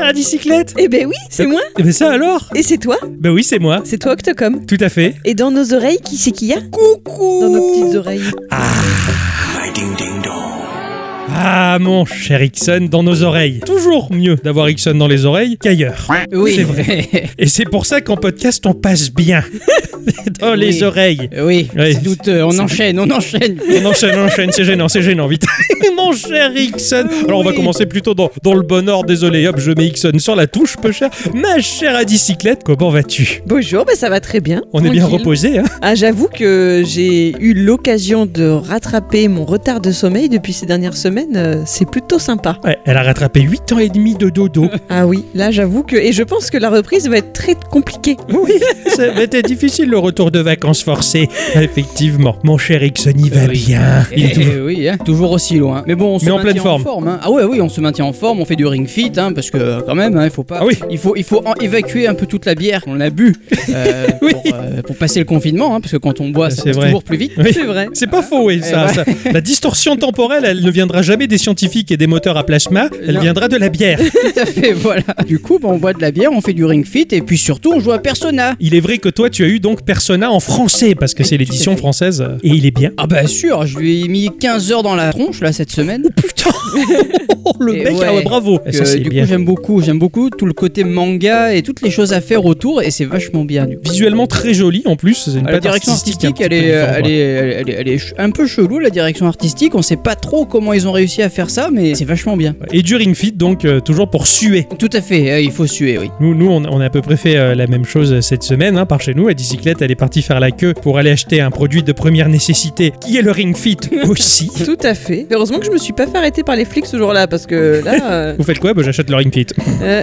À bicyclette Eh ben oui, c'est moi Eh ben ça alors Et c'est toi Ben oui, c'est moi. C'est toi Octocom Tout à fait. Et dans nos oreilles, qui c'est qu'il y a Coucou Dans nos petites oreilles. Ah, mon cher Ixon, dans nos oreilles. Toujours mieux d'avoir Ixon dans les oreilles qu'ailleurs. Oui, C'est vrai. Et c'est pour ça qu'en podcast, on passe bien. dans les Oui. oreilles. oui, Oui. c'est douteux. On enchaîne, on enchaîne. On enchaîne, on enchaîne, c'est gênant, c'est gênant, vite. Mon cher Ixon. Alors on va commencer plutôt dans, dans le bon ordre, désolé, hop, je mets Ixon sur la touche, peu cher. Ma chère à bicyclette, comment vas-tu? Bonjour, ben ça va très bien. On est bien reposé, hein Ah, j'avoue que j'ai eu l'occasion de rattraper mon retard de sommeil depuis ces dernières semaines. Euh, c'est plutôt sympa. Ouais, elle a rattrapé 8 ans et demi de dodo. Ah oui, là j'avoue que... Et je pense que la reprise va être très compliquée. oui, ça va être difficile le retour de vacances forcées. Effectivement. Mon cher Ixon, il va Oui. bien. Il est Eh, toujours- eh oui, hein, toujours aussi loin. Mais bon, on se Mais en maintient pleine forme. hein. Ah ouais, oui, on se maintient en forme, on fait du ring fit, hein, parce que euh, quand même, hein, il faut pas. Ah oui. Il faut, il faut en- évacuer un peu toute la bière qu'on a bu euh, Oui. pour, euh, pour passer le confinement, hein, parce que quand on boit, ça C'est passe vrai. toujours plus vite. Oui. C'est vrai. C'est pas faux, oui. Ça, ouais. ça- la distorsion temporelle, elle ne viendra jamais des scientifiques et des moteurs à plasma. Elle Non. viendra de la bière. Tout à fait, voilà. Du coup, bah, on boit de la bière, on fait du ring fit, et puis surtout, on joue à Persona. Il est vrai que toi, tu as eu donc Persona en français parce que c'est l'édition française euh, et il est bien. Ah bah sûr, je lui ai mis 15 heures dans la tronche là cette semaine. Putain, le Et mec, ouais. ah ouais, bravo. Ça, c'est du bien. coup, j'aime beaucoup, j'aime beaucoup tout le côté manga et toutes les choses à faire autour, et c'est vachement bien. Du coup. Visuellement très joli en plus. C'est une Ah, La patte direction artistique, artistique, un elle petit peu est, différente, elle, est, elle, est, elle est ch- un peu chelou, la direction artistique. On sait pas trop comment ils ont réussi à faire ça, mais c'est vachement bien. Et du ring fit, donc euh, toujours pour suer. Tout à fait, euh, il faut suer, oui. Nous, nous on, on a à peu près fait euh, la même chose cette semaine hein, par chez nous. À bicyclette, elle est partie faire la queue pour aller acheter un produit de première nécessité qui est le ring fit aussi. Tout à fait. Heureusement que je me suis pas fait arrêter par les flics ce jour-là, parce que là... Vous faites quoi? Bah, J'achète le ring fit.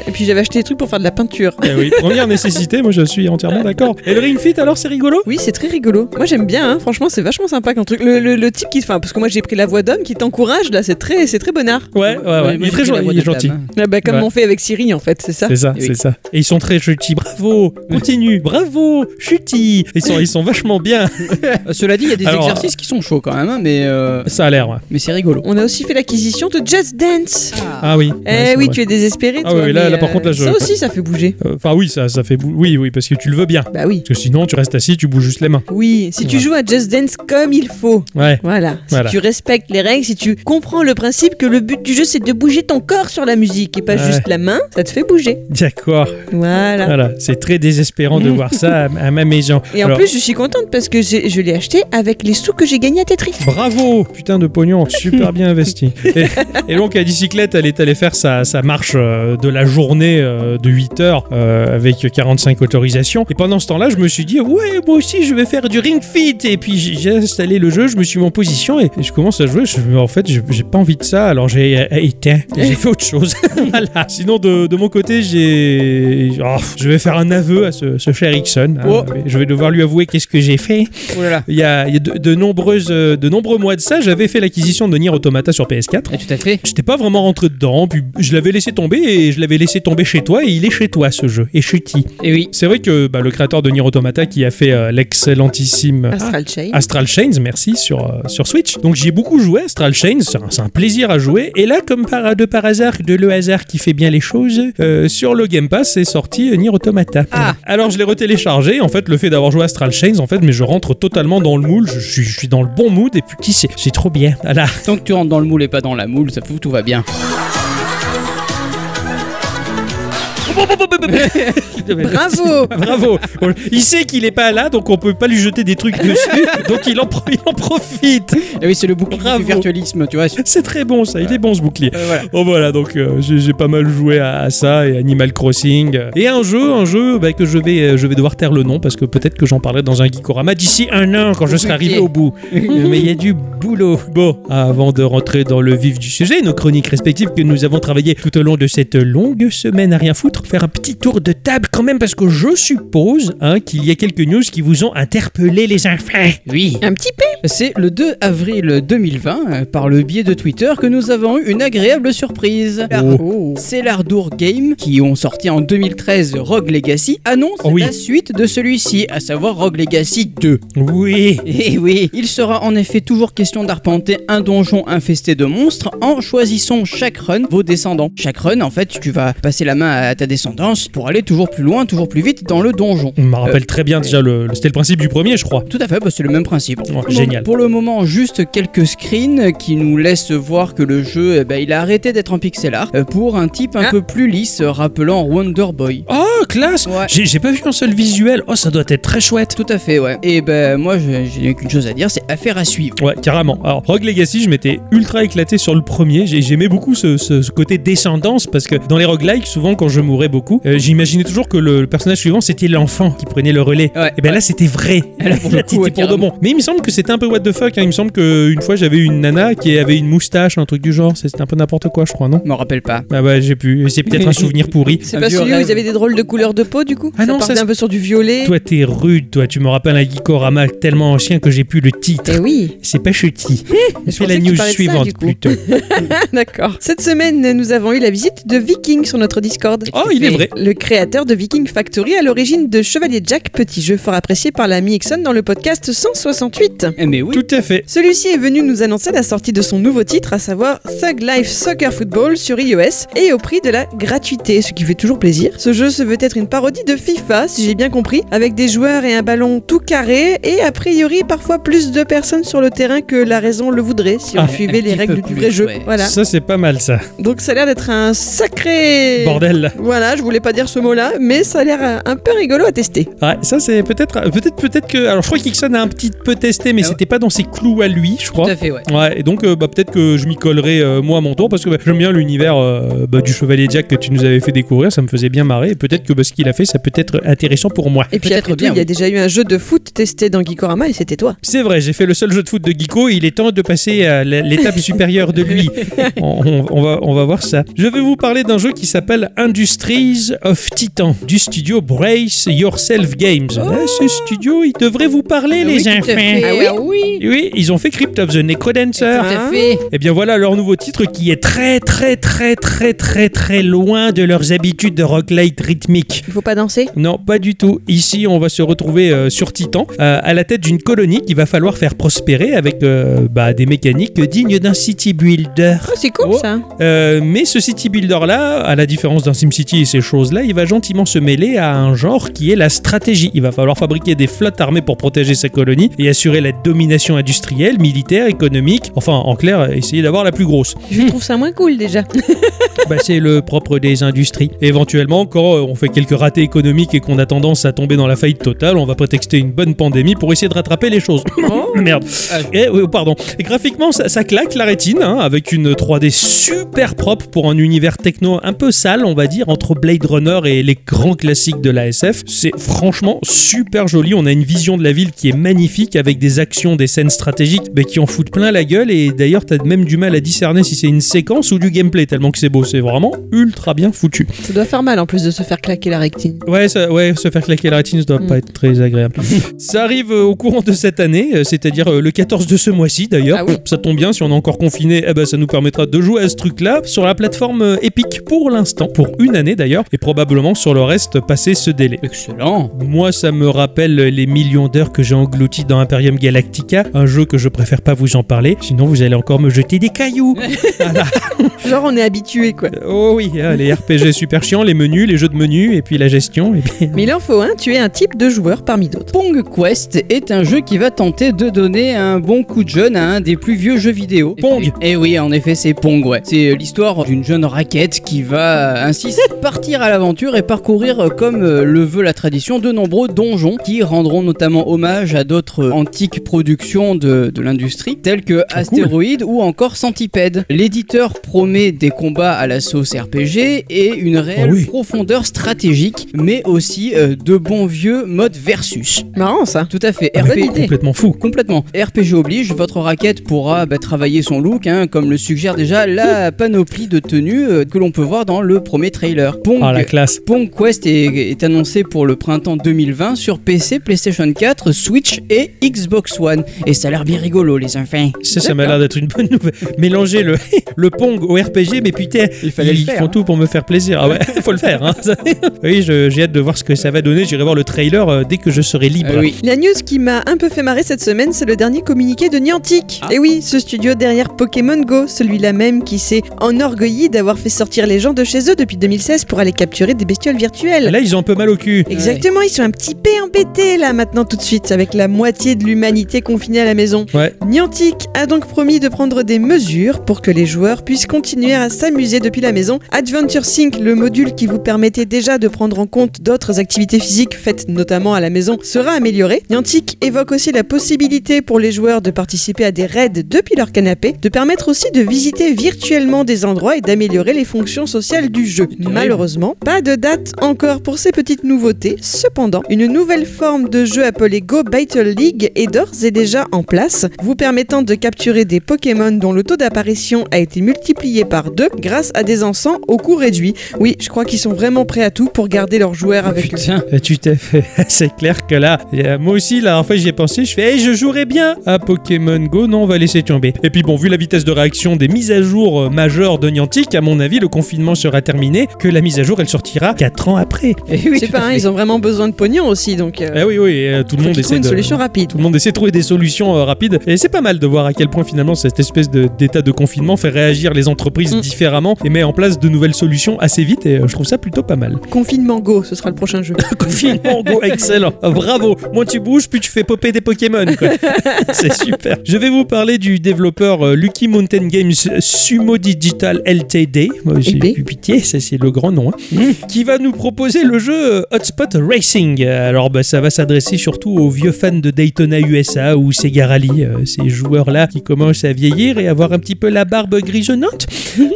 et puis j'avais acheté des trucs pour faire de la peinture. Eh oui, première nécessité, moi je suis entièrement d'accord. Et le ring fit alors c'est rigolo? Oui, c'est très rigolo. Moi, j'aime bien. hein. Franchement, c'est vachement sympa comme truc. Le, le- le type qui, enfin, parce que moi, j'ai pris la voix d'homme qui t'encourage. Là, c'est très, c'est très bonnard. Ouais, ouais, ouais. il est très gentil. il est gentil. Ah bah, comme Ouais. on fait avec Siri, en fait, c'est ça. C'est ça, Oui. c'est ça. Et ils sont très chutis. Bravo, continue, bravo, chutis. Ils sont, ils sont vachement bien. Euh, cela dit, il y a des Alors, exercices qui sont chauds quand même, hein, mais, euh, Ça a l'air. ouais. mais c'est rigolo. On a aussi fait l'acquisition de Just Dance. Ah oui. Eh Ouais, oui, vrai. tu es désespéré. Ah toi, oui, là- par contre, là, je- Ça aussi, ça fait bouger. Euh, Enfin oui, ça, ça fait bou- oui, oui, parce que tu le veux bien. Bah oui. Parce que sinon, tu restes assis, tu bouges juste les mains. Oui, si tu joues à Just Dance comme il faut. Ouais. Voilà. Si Voilà. tu respectes les règles, si tu comprends le principe que le but du jeu c'est de bouger ton corps sur la musique et pas Ouais. juste la main, ça te fait bouger. D'accord. Voilà. Voilà. C'est très désespérant de voir ça à, à ma maison. Et en plus, je suis contente parce que je l'ai acheté avec les sous que j'ai gagnés à Tetris. Bravo, putain de pognon, super bien investi. Et, et donc la bicyclette, elle est allée faire sa, sa marche euh, de la journée euh, de 8 heures euh, avec 45 autorisations. Et pendant ce temps-là, je me suis dit, ouais, moi aussi, je vais faire du ring fit. Et puis j'ai j'ai installé le jeu, je me suis mis en position et, et je commence à jouer. Je, en fait, j'ai j'ai pas envie de ça, alors j'ai euh, éteint. Et J'ai fait autre chose. voilà. Sinon, de, de mon côté, j'ai, oh, je vais faire un aveu à ce, ce cher Ixon. hein. Oh. Je vais devoir lui avouer qu'est-ce que j'ai fait. Oh là là. Il y a, il y a de, de nombreuses, euh, de nombreux mois de ça, j'avais fait l'acquisition de Nier Automata sur PS4. Ah, tout à fait. J'étais pas vraiment rentré dedans, puis je l'avais laissé tomber et je l'avais laissé tomber chez toi et il est chez toi ce jeu, et chutis. Et oui. C'est vrai que bah, le créateur de Nier Automata qui a fait euh, l'excellentissime Astral Chain. Astral Chains, merci, sur, euh, sur Switch. Donc j'y ai beaucoup joué, Astral Chains, c'est un, c'est un plaisir à jouer. Et là, comme par, de par hasard, de le hasard qui fait bien les choses, euh, sur le Game Pass est sorti euh, Nier Automata. Ah. Alors je l'ai retéléchargé, en fait, le fait d'avoir joué à Astral Chains, en fait, mais je rentre totalement dans le moule, je, suis- je suis dans le bon mood, et puis c'est c'est trop bien. Voilà. Tant que tu rentres dans le moule et pas dans la moule, ça fout, tout va bien. Bravo Bravo Il sait qu'il est pas là, donc on peut pas lui jeter des trucs dessus, donc il en, pro- il en profite. Et oui, c'est le bouclier Bravo. du virtualisme, tu vois. C'est très bon ça, il est bon ce bouclier. Euh, voilà. Bon voilà, donc euh, j'ai j'ai pas mal joué à, à ça et Animal Crossing. Et un jeu, un jeu bah, que je vais, euh, je vais devoir taire le nom parce que peut-être que j'en parlerai dans un Geekorama d'ici un an quand je serai arrivé au bout. Mais il y a du boulot. Bon, avant de rentrer dans le vif du sujet, nos chroniques respectives que nous avons travaillées tout au long de cette longue semaine à rien foutre, faire un petit tour de table quand même parce que je suppose hein, qu'il y a quelques news qui vous ont interpellé les enfants. Oui. Un petit peu. C'est le 2 avril 2020, euh, par le biais de Twitter, que nous avons eu une agréable surprise. Oh. C'est l'Ardour Game, qui ont sorti en 2013 Rogue Legacy, annonce Oh oui. la suite de celui-ci, à savoir Rogue Legacy 2. Oui. Et oui, il sera en effet toujours question d'arpenter un donjon infesté de monstres en choisissant chaque run vos descendants. Chaque run, en fait, tu vas passer la main à ta descendance pour aller toujours plus loin, toujours plus vite dans le donjon. On me rappelle très bien déjà, le, le- c'était le principe du premier, je crois. Tout à fait, bah, c'est le même principe. Ouais, génial. Pour le moment, juste quelques screens qui nous laissent voir que le jeu, eh ben, il a arrêté d'être en pixel art euh, pour un type un Ah. peu plus lisse, euh, rappelant Wonder Boy. Oh, classe Ouais. J'ai j'ai pas vu un seul visuel. Oh, ça doit être très chouette. Tout à fait, ouais. Et ben moi, j'ai qu'une chose à dire, c'est affaire à suivre. Ouais, carrément. Alors, Rogue Legacy, je m'étais ultra éclaté sur le premier. J'ai- J'aimais beaucoup ce, ce- ce côté descendance parce que dans les roguelikes, souvent quand je mourais beaucoup, euh, j'imaginais toujours que le, le personnage suivant c'était l'enfant qui prenait le relais. Ouais, et ben ouais. là, c'était vrai. Là, pour le Là, coup, ouais, pour de bon. Mais il me semble que c'était un peu what the fuck. hein. Il me semble qu'une fois j'avais une nana qui avait une moustache, un truc du genre. C'était un peu n'importe quoi, je crois, non? Je me rappelle pas. Ah ouais, j'ai pu. C'est peut-être un souvenir pourri. C'est pas celui où ils avaient des drôles de couleurs de peau du coup? Ah Ça non, ça, un peu sur du violet. Toi, t'es rude, toi. Tu me rappelles un Geekorama tellement ancien que j'ai plus le titre. Eh oui, C'est pas chutis. Fais pensais la news ça, suivante plutôt. d'accord. Cette semaine, nous avons eu la visite de Viking sur notre Discord. Oh, il est vrai. Le créateur de Viking Factory à l'origine de Chevalier Jack, petit jeu fort apprécié par l'ami Ixon dans le podcast 168. Eh mais oui. Tout à fait. Celui-ci est venu nous annoncer la sortie de son nouveau titre, à savoir Thug Life Soccer Football sur iOS et au prix de la gratuité, ce qui fait toujours plaisir. Ce jeu se veut être une parodie de FIFA, si j'ai bien compris, avec des joueurs et un ballon tout carré et a priori parfois plus de personnes sur le terrain que la raison le voudrait si on Ah, suivait les règles du vrai jeu. ouais. Voilà. Ça, c'est pas mal, ça. Donc ça a l'air d'être un sacré Bordel. Voilà, je voulais pas dire ce mot-là, mais ça a l'air un peu rigolo à tester. Ouais, ça, c'est peut-être. Peut-être peut-être que. Alors, je crois qu'Ixon a un petit peu testé, mais Ah ouais. c'était pas dans ses clous à lui, je Tout crois. à fait, ouais. Ouais, et donc euh, bah, peut-être que je m'y collerai euh, moi à mon tour parce que bah, j'aime bien l'univers euh, bah, du Chevalier Jack que tu nous avais fait découvrir, ça me faisait bien marrer et peut-être que bah, ce qu'il a fait ça peut être intéressant pour moi. Et puis Peut-être après tout, bien, il y a déjà eu un jeu de foot testé dans Geekorama et c'était toi. C'est vrai, j'ai fait le seul jeu de foot de Geeko et il est temps de passer à l'étape supérieure de lui. On, on- on va, on va voir ça. Je vais vous parler d'un jeu qui s'appelle Industries of Titan du studio Brace Yourself Games. Eh, ce studio, il devrait vous parler, Ah les enfants. Ah oui Ah oui. Oui, ils ont fait Crypt of the Necrodancer. Tout à fait. Et bien voilà leur nouveau titre qui est très très très très très très loin de leurs habitudes de roguelite rythmique. Il faut pas danser Non, pas du tout. Ici, on va se retrouver euh, sur Titan, euh, à la tête d'une colonie qu'il va falloir faire prospérer avec euh, bah, des mécaniques dignes d'un city builder. Oh, c'est cool Oh. ça. Euh, mais ce city builder là, à la différence d'un SimCity et ces choses-là, il va gentiment se mêler à un genre qui est la stratégie. Il va falloir fabriquer des flottes armées pour protéger sa colonie et assurer la domination industrielle, militaire, économique. Enfin, en clair, essayer d'avoir la plus grosse. Je trouve ça moins cool déjà. Bah, c'est le propre des industries. Éventuellement, quand euh, on fait quelques ratés économiques et qu'on a tendance à tomber dans la faillite totale, on va prétexter une bonne pandémie pour essayer de rattraper les choses. Merde. Ah. Et, oui, pardon. Et graphiquement, ça, ça claque la rétine, hein, avec une 3D super propre pour un univers techno un peu sale, on va dire, entre Blade Runner et les grands classiques de la SF. C'est franchement super joli. On a une vision de la ville qui est magnifique, avec des actions, des scènes stratégiques mais qui en foutent plein la gueule. Et d'ailleurs, t'as même du mal à discerner si c'est une séquence ou du gameplay, tellement que c'est beau. C'est vraiment ultra bien foutu. Ça doit faire mal en plus de se faire claquer la rectine. Ouais, ça- ouais, se faire claquer la rétine, ça doit Mm. pas être très agréable. ça arrive euh, au courant de cette année, euh, c'est-à-dire euh, le 14 de ce mois-ci d'ailleurs. Ah oui. Ça tombe bien, si on est encore confiné, eh ben, ça nous permettra de jouer à ce truc-là sur la plateforme Epic pour l'instant, pour une année d'ailleurs, et probablement sur le reste passer ce délai. Excellent. Moi, ça me rappelle les millions d'heures que j'ai engloutis dans Imperium Galactica, un jeu que je préfère pas vous en parler, sinon vous allez encore me jeter des cailloux. Voilà. Genre on est habitué quoi. Oh oui, hein, les RPG super chiants, les menus, les jeux de menus, et puis la gestion, et puis... Mais il en faut un, tu es un type de joueur parmi d'autres. Pong Quest est un jeu qui va tenter de donner un bon coup de jeune à un des plus vieux jeux vidéo. Pong. Et oui, en effet, c'est Pong, ouais. C'est l'histoire d'une jeune raquette qui va euh, ainsi partir à l'aventure et parcourir, euh, comme euh, le veut la tradition, de nombreux donjons qui rendront notamment hommage à d'autres euh, antiques productions de, de l'industrie, telles que Ah, cool. Astéroïde ou encore Centipede. L'éditeur promet des combats à la sauce RPG et une réelle Ah oui. profondeur stratégique, mais aussi euh, de bons vieux modes versus. Marrant ça. Tout à fait. Ah, mais RPG complètement fou. Complètement. RPG oblige, votre raquette pourra bah, travailler son look, hein, comme le suggère déjà la panoplie de tenues euh, que l'on peut voir dans le premier trailer. D'ailleurs. Pong, Ah, la classe. Pong Quest est, est annoncé pour le printemps 2020 sur PC, PlayStation 4, Switch et Xbox One. Et ça a l'air bien rigolo, les enfants. Ça, ça m'a l'air d'être une bonne nouvelle. Mélanger le, le Pong au RPG, mais putain, Il fallait ils faire, font hein. tout pour me faire plaisir. Ah ouais, faut le faire. Hein. Oui, j'ai hâte de voir ce que ça va donner. J'irai voir le trailer euh, dès que je serai libre. Oui. La news qui m'a un peu fait marrer cette semaine, c'est le dernier communiqué de Niantic. Ah. Et oui, ce studio derrière Pokémon Go, celui-là même qui s'est enorgueilli d'avoir fait sortir les gens de chez eux depuis 2016 pour aller capturer des bestioles virtuelles. Là, ils ont un peu mal au cul. Exactement, ils sont un petit peu embêtés là maintenant tout de suite avec la moitié de l'humanité confinée à la maison. Ouais. Niantic a donc promis de prendre des mesures pour que les joueurs puissent continuer à s'amuser depuis la maison. Adventure Sync, le module qui vous permettait déjà de prendre en compte d'autres activités physiques faites notamment à la maison, sera amélioré. Niantic évoque aussi la possibilité pour les joueurs de participer à des raids depuis leur canapé, de permettre aussi de visiter virtuellement des endroits et d'améliorer les fonctions sociales du jeu. Malheureusement, pas de date encore pour ces petites nouveautés. Cependant, une nouvelle forme de jeu appelée Go Battle League est d'ores et déjà en place, vous permettant de capturer des Pokémon dont le taux d'apparition a été multiplié par deux grâce à des encens au coût réduit. Oui, je crois qu'ils sont vraiment prêts à tout pour garder leurs joueurs avec eux. Putain. Tu t'es fait. C'est clair que là, moi aussi, la dernière fois, j'y ai pensé. Je fais, hey, je jouerais bien à Pokémon Go. Non, on va laisser tomber. Et puis, bon, vu la vitesse de réaction des mises à jour euh, majeures de Niantic, à mon avis, le confinement sera terminé. Que la mise à jour, elle sortira 4 ans après. Eh oui, tout pas, hein, ils ont vraiment besoin de pognon aussi, donc euh, Eh oui, oui, euh, tout le monde essaie une de. solution rapide. Tout le monde essaie de trouver des solutions euh, rapides et c'est pas mal de voir à quel point finalement cette espèce d'état de, confinement fait réagir les entreprises Mm. différemment et met en place de nouvelles solutions assez vite et euh, je trouve ça plutôt pas mal. Confinement Go, ce sera le prochain jeu. Confinement, go, excellent. Ah, Bravo. Moins tu bouges, plus tu fais popper des Pokémon. quoi. C'est super. Je vais vous parler du développeur euh, Lucky Mountain Games Sumo Digital LTD. Moi, J'ai eu pitié, ça c'est le grand nom. hein. Qui va nous proposer le jeu euh, Hotspot Racing. Alors bah, ça va s'adresser surtout aux vieux fans de Daytona USA ou Sega Rally. euh, ces joueurs-là qui commencent à vieillir et avoir un petit peu la barbe grisonnante.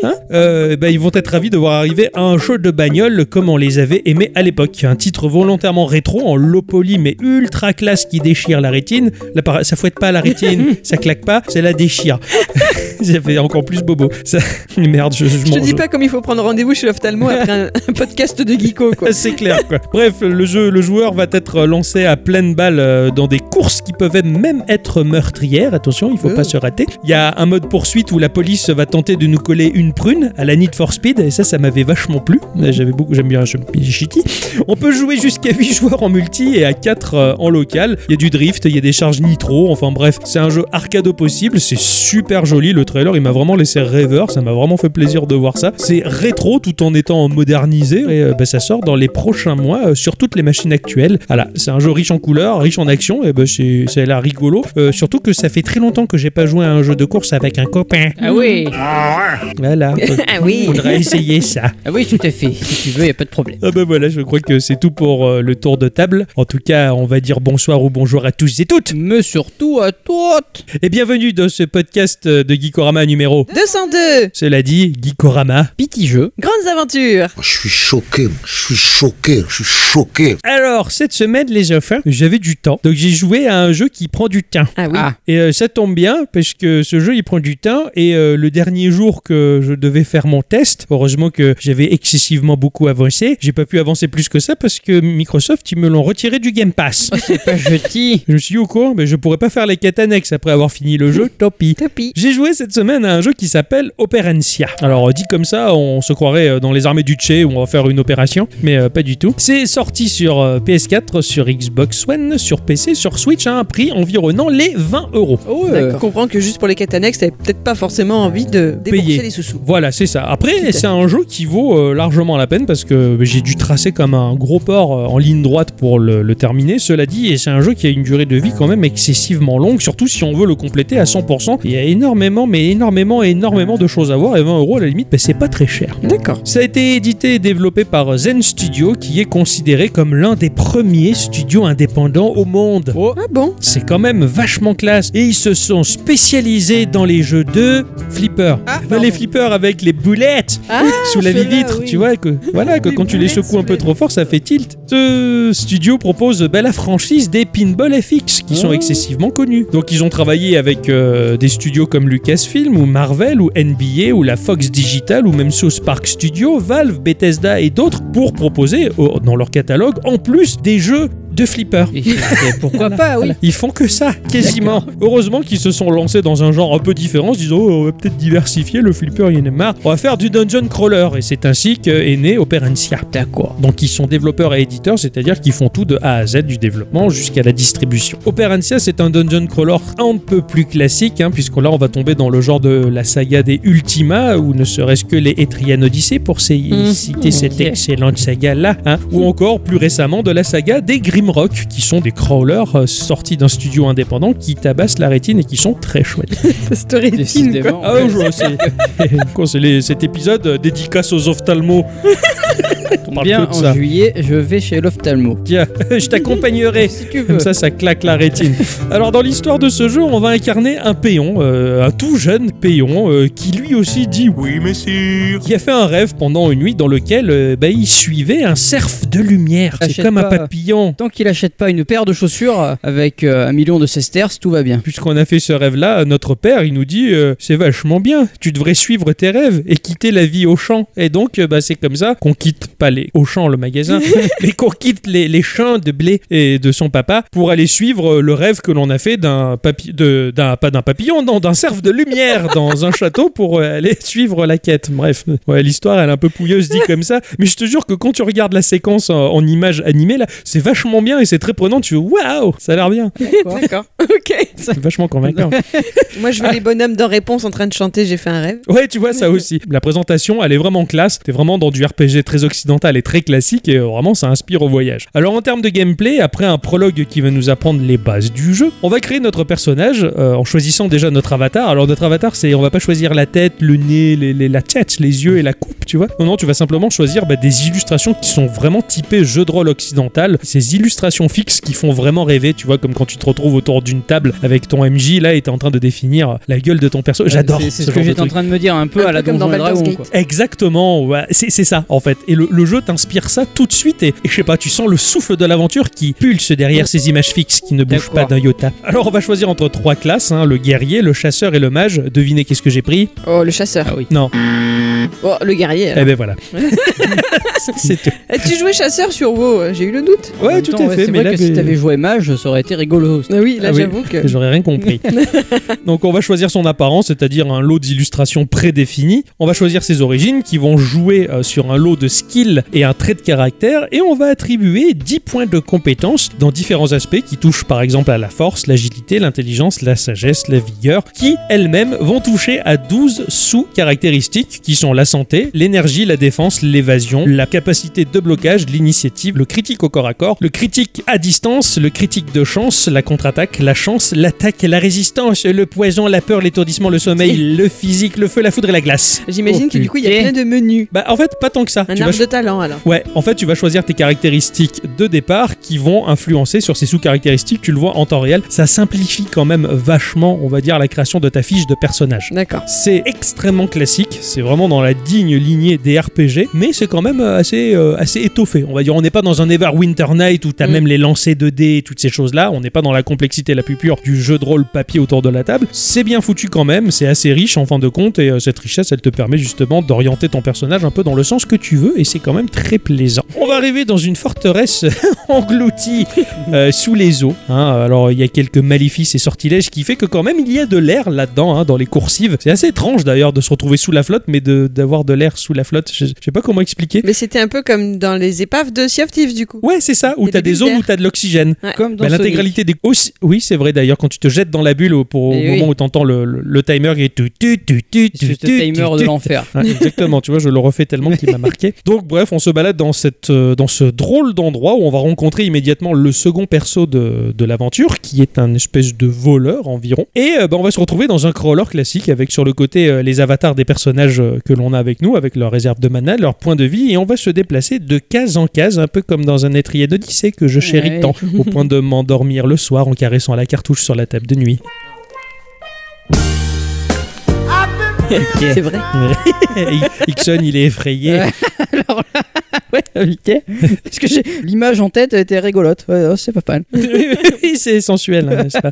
Hein Euh, bah, ils vont être ravis de voir arriver un jeu de bagnole comme on les avait aimés à l'époque. Un titre volontairement rétro, en low poly mais ultra classe qui déchire la rétine. Là, ça fouette pas la rétine, ça claque pas, ça la déchire. ça fait encore plus bobo. Ça... Merde, je, je Je te dis pas comme il faut prendre rendez-vous chez l'ophtalmo après un, un podcast de Geeko. C'est clair quoi. Bref, le jeu, le joueur va être lancé à pleine balle euh, dans des courses qui peuvent même être meurtrières. Attention, il faut Oh. pas se rater. Il y a un mode poursuite où la police va tenter de nous coller une prune à la Need for Speed et ça, ça m'avait vachement plu. Euh, J'avais beaucoup, j'aime bien je shitty. On peut jouer jusqu'à 8 joueurs en multi et à 4 en local. Il y a du drift, il y a des charges nitro. Enfin bref, c'est un jeu arcade au possible. C'est super joli. Le trailer, il m'a vraiment laissé rêveur. Ça m'a vraiment fait plaisir de voir ça. C'est rétro tout en étant modernisé et euh, bah, ça sort dans les prochains mois euh, sur toutes les machines actuelles. Voilà, c'est un jeu riche en couleurs, riche en action et bah, c'est l'air rigolo. Euh, surtout que ça fait très longtemps que j'ai pas joué à un jeu de course avec un copain. Ah oui, Voilà. Ah oui. Faudrait essayer ça. ah oui, tout à fait. Si tu veux, y a pas de problème. Ah bah voilà, je crois que c'est tout pour euh, le tour de table. En tout cas, on va dire bonsoir ou bonjour à tous et toutes. Mais surtout à toi. Et bienvenue dans ce podcast de Geekorama numéro. 202 Cela dit, Geekorama. Petit jeu. Grandes aventures Je suis choqué, je suis choqué, je suis choqué. Alors, cette semaine, les enfants, j'avais du temps. Donc j'ai joué à un jeu qui prend du temps. Ah oui. Ah, Et euh, ça tombe bien parce que ce jeu il prend du temps et euh, le dernier jour que je devais faire mon test, heureusement que j'avais excessivement beaucoup avancé, j'ai pas pu avancer plus que ça parce que Microsoft ils me l'ont retiré du Game Pass. c'est pas jeté. je me suis dit au courant, mais je pourrais pas faire les quêtes annexes après avoir fini le jeu, tant pis. Topi. J'ai joué cette semaine à un jeu qui s'appelle Operencia. Alors dit comme ça, on se croirait euh, dans les armées du Tché où on va faire une opération, mais euh, pas du tout. C'est sorti sur euh, PS4, sur Xbox One, sur PC, sur Switch à un prix environnant les 20 euros. Oh, Je euh, comprends que juste pour les quêtes annexes, t'avais peut-être pas forcément envie de Payer. les sous-sous. Voilà, c'est ça. Après, c'est un jeu qui vaut euh, largement la peine parce que j'ai dû tracer comme un gros port euh, en ligne droite pour le, le terminer. Cela dit, et c'est un jeu qui a une durée de vie quand même excessivement longue, surtout si on veut le compléter à 100%. Il y a énormément, mais énormément, énormément de choses à voir et 20 euros à la limite, bah, c'est pas très cher. D'accord. Ça a été édité et développé par Zen Studio, qui est considéré comme l'un des premiers studios indépendants au monde. Oh, Ah bon? C'est quand même vachement classe. Et ils se sont spécialisés dans les jeux de flipper. Ah. pardon. les flippers avec les boulettes Ah, sous la vitre, oui. tu vois que voilà que Les quand tu les secoues un peu trop fort, ça fait tilt. Ce studio propose bah, la franchise des Pinball FX qui sont Oh. excessivement connus. Donc ils ont travaillé avec euh, des studios comme Lucasfilm ou Marvel ou NBA ou la Fox Digital ou même South Park Studio, Valve, Bethesda et d'autres pour proposer dans leur catalogue en plus des jeux de flippers. Et- pourquoi pas, oui. Ils font que ça, quasiment. Heureusement qu'ils se sont lancés dans un genre un peu différent, en se disant oh, on va peut-être diversifier, le flipper il y en a marre. On va faire du dungeon crawler et c'est ainsi qu'est né Operencia. D'accord. Donc ils sont développeurs et éditeurs, c'est-à-dire qu'ils font tout de A à Z du développement jusqu'à la distribution. Operencia c'est un dungeon crawler un peu plus classique, hein, puisque là on va tomber dans le genre de la saga des Ultima, ou ne serait-ce que les Etrian Odyssey pour ces- Mhm. citer cette excellente saga là, hein, ou encore plus récemment de la saga des Grimrock, qui sont des crawlers euh, sortis d'un studio indépendant qui tabassent la rétine et qui sont très chouettes. Cette rétine, quoi. Ah ouais, c'est quoi, c'est les- cet épisode euh, dédicace aux ophtalmos. On parle Bien, que de en ça. juillet, je vais chez l'ophtalmo. Tiens, je t'accompagnerai. Si tu veux. Comme ça, ça claque la rétine. Alors, dans l'histoire de ce jeu, on va incarner un péon, euh, un tout jeune péon, euh, qui lui aussi dit oui, messire. Qui a fait un rêve pendant une nuit dans lequel euh, bah, il suivait un cerf de lumière. C'est comme un papillon. Tant qu'il achète pas une paire de chaussures avec euh, un million de sesterces, tout va bien. Puisqu'on a fait ce rêve-là, notre père, il nous dit c'est vachement bien, tu devrais suivre tes rêves et quitter la vie au champ. Et donc, bah, c'est comme ça qu'on quitte pas les au champ le magasin, mais qu'on quitte les, les champs de blé et de son papa pour aller suivre euh, le rêve que l'on a fait d'un papi de d'un pas d'un papillon, non, d'un cerf de lumière dans un château pour euh, aller suivre la quête. Bref, ouais, l'histoire elle est un peu pouilleuse dit comme ça, mais je te jure que quand tu regardes la séquence en, en images animées là, c'est vachement bien et c'est très prenant. Tu fais waouh, ça a l'air bien, D'accord. Ok. c'est vachement convaincant. Moi, je veux les bonhommes dans réponse en train de chanter J'ai fait un rêve. Ouais, tu vois ça aussi. La présentation, elle est vraiment classe. T'es vraiment dans du RPG très occidental et très classique et euh, vraiment ça inspire au voyage. Alors en termes de gameplay, après un prologue qui va nous apprendre les bases du jeu, on va créer notre personnage euh, en choisissant déjà notre avatar. Alors notre avatar, c'est on va pas choisir la tête, le nez, les- les- la tête, les yeux et la coupe, tu vois. Non, non, tu vas simplement choisir bah, des illustrations qui sont vraiment typées jeu de rôle occidental. Ces illustrations fixes qui font vraiment rêver, tu vois, comme quand tu te retrouves autour d'une table avec ton MJ là et t'es en train de définir la gueule de ton perso. J'adore. C'est c'est ce ce que j'étais en train de me dire, un peu Un à la comme dans Dragon. Exactement, ouais. c'est c'est ça en fait. Et le, le jeu t'inspire ça tout de suite et, et je sais pas, tu sens le souffle de l'aventure qui pulse derrière ces images fixes qui ne bougent pas d'un iota. Alors on va choisir entre trois classes, hein, le guerrier, le chasseur et le mage. Devinez qu'est-ce que j'ai pris? Oh, le chasseur. Ah oui. Non, Oh, le guerrier. alors. eh ben voilà. c'est tout. Eh, tu jouais chasseur sur WoW, j'ai eu le doute. Ouais, tout à fait. C'est Mais vrai là, que si t'avais joué mage, ça aurait été rigolo. Ah oui, là Ah oui. j'avoue que. J'aurais rien compris. Donc on va choisir son apparence, c'est-à-dire un lot d'illustrations prédéfinies. On va choisir ses origines qui vont jouer euh, sur un lot de skills et un trait de caractère. Et on va attribuer 10 points de compétences dans différents aspects qui touchent par exemple à la force, l'agilité, l'intelligence, la sagesse, la vigueur, qui elles-mêmes vont toucher à 12 sous-caractéristiques qui sont la santé, l'énergie, la défense, l'évasion, la capacité de blocage, l'initiative, le critique au corps à corps, le critique à distance, le critique de chance, la contre-attaque, la chance, l'attaque, la résistance, le poison, la peur, l'étourdissement, le sommeil, le physique, le feu, la foudre et la glace. J'imagine Oh, que du coup il y a plein de menus. Bah en fait pas tant que ça. Un arbre de talent alors. Ouais, en fait, tu vas choisir tes caractéristiques de départ qui vont influencer sur ces sous-caractéristiques. Tu le vois en temps réel. Ça simplifie quand même vachement, on va dire, la création de ta fiche de personnage. D'accord. C'est extrêmement classique, c'est vraiment dans la digne lignée des RPG, mais c'est quand même euh, assez, euh, assez étoffé. On va dire, on n'est pas dans un Everwinter Night où t'as Mm. même les lancers de dés et toutes ces choses-là. On n'est pas dans la complexité la plus pure du jeu de rôle papier autour de la table. C'est bien foutu quand même, c'est assez riche en fin de compte, et euh, cette richesse, elle te permet justement d'orienter ton personnage un peu dans le sens que tu veux, et c'est quand même très plaisant. On va arriver dans une forteresse engloutie euh, sous les eaux. hein. Alors il y a quelques maléfices et sortilèges qui fait que quand même il y a de l'air là-dedans, hein, dans les coursives. C'est assez étrange d'ailleurs de se retrouver sous la flotte, mais de- d'avoir de, l'air sous la flotte. Je, je sais pas comment expliquer. Mais c'était un peu comme dans les épaves de Sea of Thieves du coup. Ouais, c'est ça, où t'as des zones où t'as de l'oxygène. Comme dans Bah. L'intégralité des. Aussi- oui, c'est vrai d'ailleurs, quand tu te jettes dans la bulle au, pour, au moment où t'entends le, le, le timer qui est. tu, tu, C'est tu, ce tu, timer de l'enfer. Ouais, exactement, tu vois, je le refais tellement qu'il m'a marqué. Donc, bref, on se balade dans, cette, euh, dans ce drôle d'endroit où on va rencontrer immédiatement le second perso de, de l'aventure, qui est un espèce de voleur environ. Et euh, bah, on va se retrouver dans un crawler classique avec sur le côté euh, les avatars des personnages euh, que l'on a avec nous, avec leur réserve de mana, leur point de vie, et on va se déplacer de case en case, un peu comme dans un étrier d'Odyssée que je chéris Ouais. tant, au point de m'endormir le soir en caressant la cartouche sur la table de nuit. C'est vrai. Ixon, il est effrayé. Ouais. Alors là, ouais, ok. Parce que j'ai l'image en tête était rigolote. Ouais, oh, c'est pas mal. oui, c'est sensuel, hein, n'est-ce pas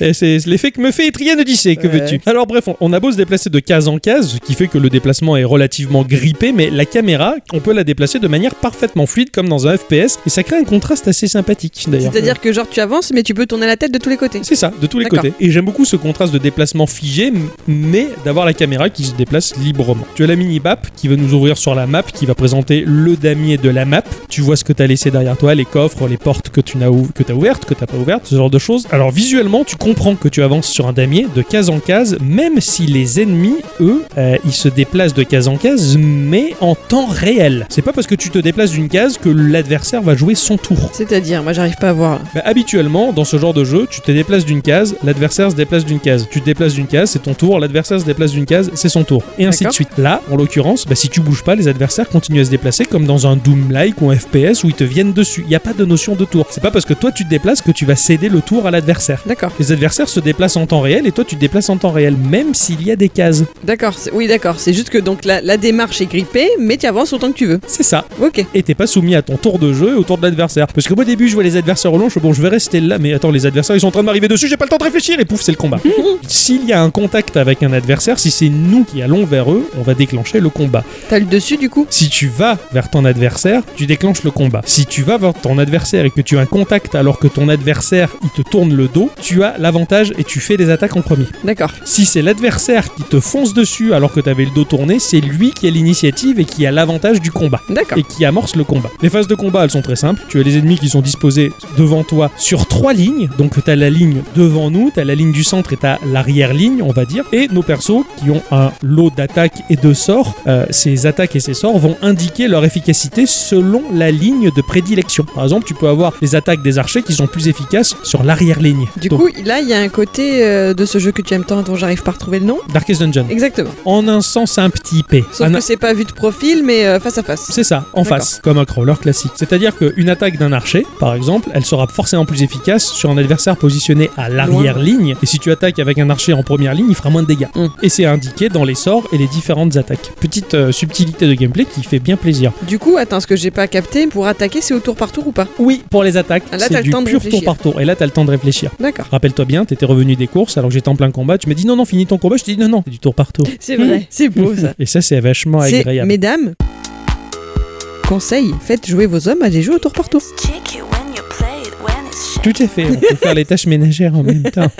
Et C'est l'effet que me fait Etrian Odyssey, que Ouais. veux-tu? Alors bref, on, on a beau se déplacer de case en case, ce qui fait que le déplacement est relativement grippé, mais la caméra, on peut la déplacer de manière parfaitement fluide, comme dans un FPS, et ça crée un contraste assez sympathique, d'ailleurs. C'est-à-dire que genre tu avances, mais tu peux tourner la tête de tous les côtés. C'est ça, de tous les D'accord. côtés. Et j'aime beaucoup ce contraste de déplacement figé, mais d'avoir la caméra qui se déplace librement. Tu as la mini-map qui va nous ouvrir sur la map, qui va présenter le damier de la map. Tu vois ce que tu as laissé derrière toi, les coffres, les portes que tu n'as ou- que as ouvertes, que tu pas ouvertes, ce genre de choses. Alors visuellement, tu comprends que tu avances sur un damier de case en case, même si les ennemis, eux, euh, ils se déplacent de case en case, mais en temps réel. C'est pas parce que tu te déplaces d'une case que l'adversaire va jouer son tour. C'est-à-dire, moi j'arrive pas à voir. Bah, habituellement, dans ce genre de jeu, tu te déplaces d'une case, l'adversaire se déplace d'une case. Tu te déplaces d'une case, c'est ton tour, l'adversaire se déplace d'une case, c'est son tour. Et ainsi de suite. Là, en l'occurrence, bah, si tu bouges pas, les adversaires continuent à se déplacer comme dans un Doom-like ou un FPS où ils te viennent dessus. Il n'y a pas de notion de tour. C'est pas parce que toi tu te déplaces que tu vas céder le tour à l'adversaire. D'accord, Les adversaires se déplacent en temps réel et toi tu te déplaces en temps réel, même s'il y a des cases. d'accord. Oui, d'accord. C'est juste que donc la, la démarche est grippée, mais tu avances autant que tu veux. C'est ça. Ok. et t'es pas soumis à ton tour de jeu et au tour de l'adversaire. Parce que moi, au début, je vois les adversaires au long, je bon, je vais rester là, mais attends, les adversaires ils sont en train de m'arriver dessus, j'ai pas le temps de réfléchir et pouf, c'est le combat. S'il y a un contact avec un adversaire, si c'est nous qui allons vers eux, on va déclencher le combat. T'as le dessus du coup? Si tu vas vers ton adversaire, tu déclenches le combat. Si tu vas vers ton adversaire et que tu as un contact alors que ton adversaire il te tourne le dos, tu as l'avantage et tu fais des attaques en premier. D'accord. Si c'est l'adversaire qui te fonce dessus alors que tu avais le dos tourné, c'est lui qui a l'initiative et qui a l'avantage du combat D'accord. et qui amorce le combat. Les phases de combat, elles sont très simples. Tu as les ennemis qui sont disposés devant toi sur trois lignes. Donc tu as la ligne devant nous, tu as la ligne du centre et tu as l'arrière-ligne, on va dire. Et nos persos qui ont un lot d'attaques et de sorts, euh, ces attaques et ces sorts vont indiquer leur efficacité selon la ligne de prédilection. Par exemple, tu peux avoir les attaques des archers qui sont plus efficaces sur l'arrière-ligne. Du Donc, coup, là, il y a un côté euh, de ce jeu que tu aimes tant dont j'arrive pas à retrouver le nom. Darkest Dungeon. Exactement. En un sens, un petit P. Sauf Un- que c'est pas vu de profil, mais euh, face à face. C'est ça, en face, comme un crawler classique. C'est-à-dire qu'une attaque d'un archer, par exemple, elle sera forcément plus efficace sur un adversaire positionné à l'arrière-ligne. Et si tu attaques avec un archer en première ligne, il fera moins de dégâts. Mm. Et c'est indiqué dans les sorts et les différentes attaques. Petite euh, subtilité de gameplay qui fait bien plaisir. Du coup, attends, ce que j'ai pas capté, pour attaquer, c'est au tour par tour ou pas? Oui, pour les attaques, Ah, là, t'as c'est le du temps de pur tour réfléchir. par tour. Et là, t'as le temps de réfléchir. D'accord. Rappelle-toi bien, t'étais revenu des courses alors que j'étais en plein combat. Tu m'as dit non, non, finis ton combat. Je t'ai dit non, non, c'est du tour par tour. C'est vrai, c'est beau ça. Et ça, c'est vachement agréable. mesdames, conseil, faites jouer vos hommes à des jeux au tour par tour. Tout à fait, on peut faire les tâches ménagères en même temps.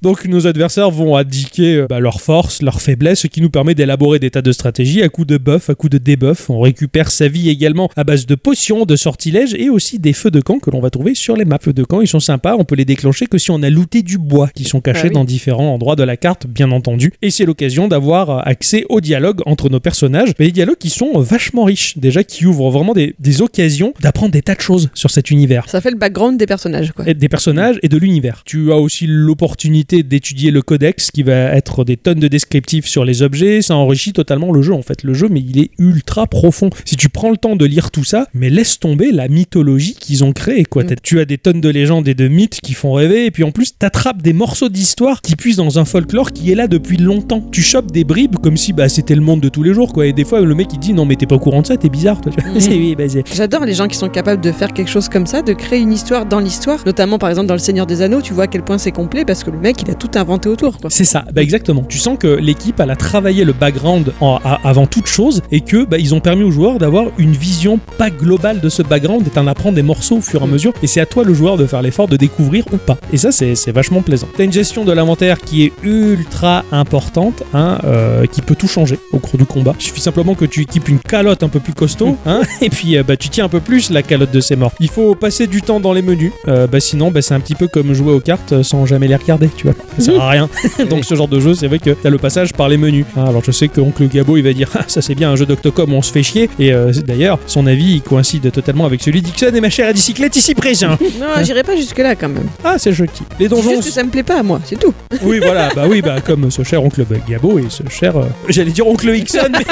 Donc nos adversaires vont indiquer euh, bah, leurs forces, leurs faiblesses, ce qui nous permet d'élaborer des tas de stratégies à coup de buff, à coup de debuff. On récupère sa vie également à base de potions, de sortilèges et aussi des feux de camp que l'on va trouver sur les maps. Feux de camp, ils sont sympas, on peut les déclencher que si on a looté du bois, qui sont cachés Ah oui. dans différents endroits de la carte, bien entendu. Et c'est l'occasion d'avoir euh, accès au dialogue entre nos personnages. Mais des dialogues qui sont euh, vachement riches, déjà qui ouvrent vraiment des, des occasions d'apprendre des tas de choses sur cet univers Ça fait le background des personnages, quoi. Des personnages et de l'univers. Tu as aussi l'opportunité d'étudier le codex qui va être des tonnes de descriptifs sur les objets, ça enrichit totalement le jeu en fait. Le jeu mais il est ultra profond. Si tu prends le temps de lire tout ça, mais laisse tomber la mythologie qu'ils ont créée quoi. Mm. Tu as des tonnes de légendes et de mythes qui font rêver et puis en plus t'attrapes des morceaux d'histoire qui puissent dans un folklore qui est là depuis longtemps. Tu chopes des bribes comme si bah c'était le monde de tous les jours quoi et des fois le mec il dit non mais t'es pas au courant de ça, t'es bizarre toi. Mm. Oui, bah, J'adore les gens qui sont capables de faire quelque chose comme ça, de créer une histoire dans l'histoire. Notamment, par exemple, dans Le Seigneur des Anneaux, tu vois à quel point c'est complet parce que le mec, il a tout inventé autour. C'est ça, bah exactement. Tu sens que l'équipe elle a travaillé le background en- a- avant toute chose et que bah, ils ont permis aux joueurs d'avoir une vision pas globale de ce background et t'en apprends des morceaux au fur et à Mm. mesure. Et c'est à toi le joueur de faire l'effort de découvrir ou pas. Et ça c'est vachement plaisant. T'as une gestion de l'inventaire qui est ultra importante, hein, euh, qui peut tout changer au cours du combat. Il suffit simplement que tu équipes une calotte un peu plus costaud, hein, et puis euh, bah, tu tiens un peu plus la calotte de ces morts. Il faut passer du temps dans les menus, euh, bah, sinon bah, c'est un petit peu comme jouer aux cartes euh, sans jamais les regarder, tu vois. Ça sert à rien. Donc ce genre de jeu, c'est vrai que t'as le passage par les menus. Ah, alors je sais que Oncle Gabo, il va dire ah, ça c'est bien un jeu d'Octocom, on se fait chier. Et euh, d'ailleurs, son avis, il coïncide totalement avec celui d'Ixon et ma chère à bicyclette ici présent. Non, j'irai pas jusque-là quand même. Ah, c'est joli. Les donjons. juste que ça me plaît pas à moi, c'est tout. Oui, voilà, bah oui, bah comme ce cher Oncle Gabo et ce cher. euh, J'allais dire Oncle Ixon, mais.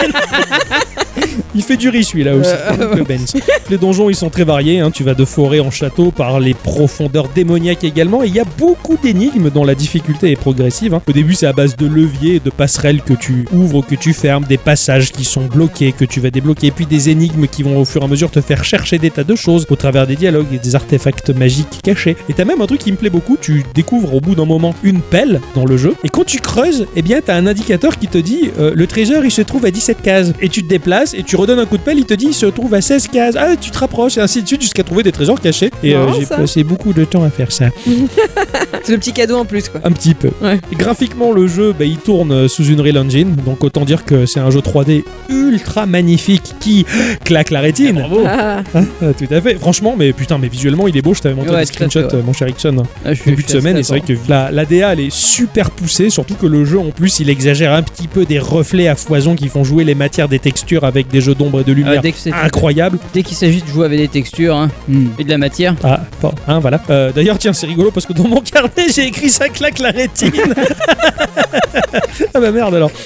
Il fait du riz celui-là aussi. Uncle Ben's. Les donjons ils sont très variés, hein. tu vas de forêt en château par les profondeurs démoniaques également, et il y a beaucoup d'énigmes dont la difficulté est progressive. hein. Au début c'est à base de leviers et de passerelles que tu ouvres, que tu fermes, des passages qui sont bloqués, que tu vas débloquer, puis des énigmes qui vont au fur et à mesure te faire chercher des tas de choses au travers des dialogues et des artefacts magiques cachés. Et t'as même un truc qui me plaît beaucoup, tu découvres au bout d'un moment une pelle dans le jeu, et quand tu creuses, eh bien t'as un indicateur qui te dit euh, le trésor il se trouve à 17 cases. Et tu te déplaces et tu redonnes un coup de pelle, il te dit il se trouve à 16 cases. Ah tu te rapproches et ainsi de suite jusqu'à trouver des trésors cachés. Et euh, j'ai passé beaucoup de temps à faire ça. C'est le petit cadeau en plus, quoi. Un petit peu. Ouais. Graphiquement, le jeu, bah, il tourne euh, sous une Real Engine, donc autant dire que c'est un jeu 3D ultra magnifique qui claque la rétine. Ah, Hein, euh, tout à fait. Franchement, mais putain, mais visuellement, il est beau. Je t'avais montré Ouais, des fait, screenshots, ouais. mon cher Ixon, Ah, début de semaine. Et c'est vrai que la, la DA, elle est super poussée, surtout que le jeu, en plus, il exagère un petit peu des reflets à foison qui font jouer les matières des textures avec des jeux d'ombre et de Ah, lumière dès incroyables. dès qu'il s'agit de jouer avec des textures hein, et de la matière, Ah, bon, hein, voilà. Euh, D'ailleurs, tiens, c'est rigolo parce que dans mon carnet, j'ai écrit ça claque la rétine. ah bah merde alors.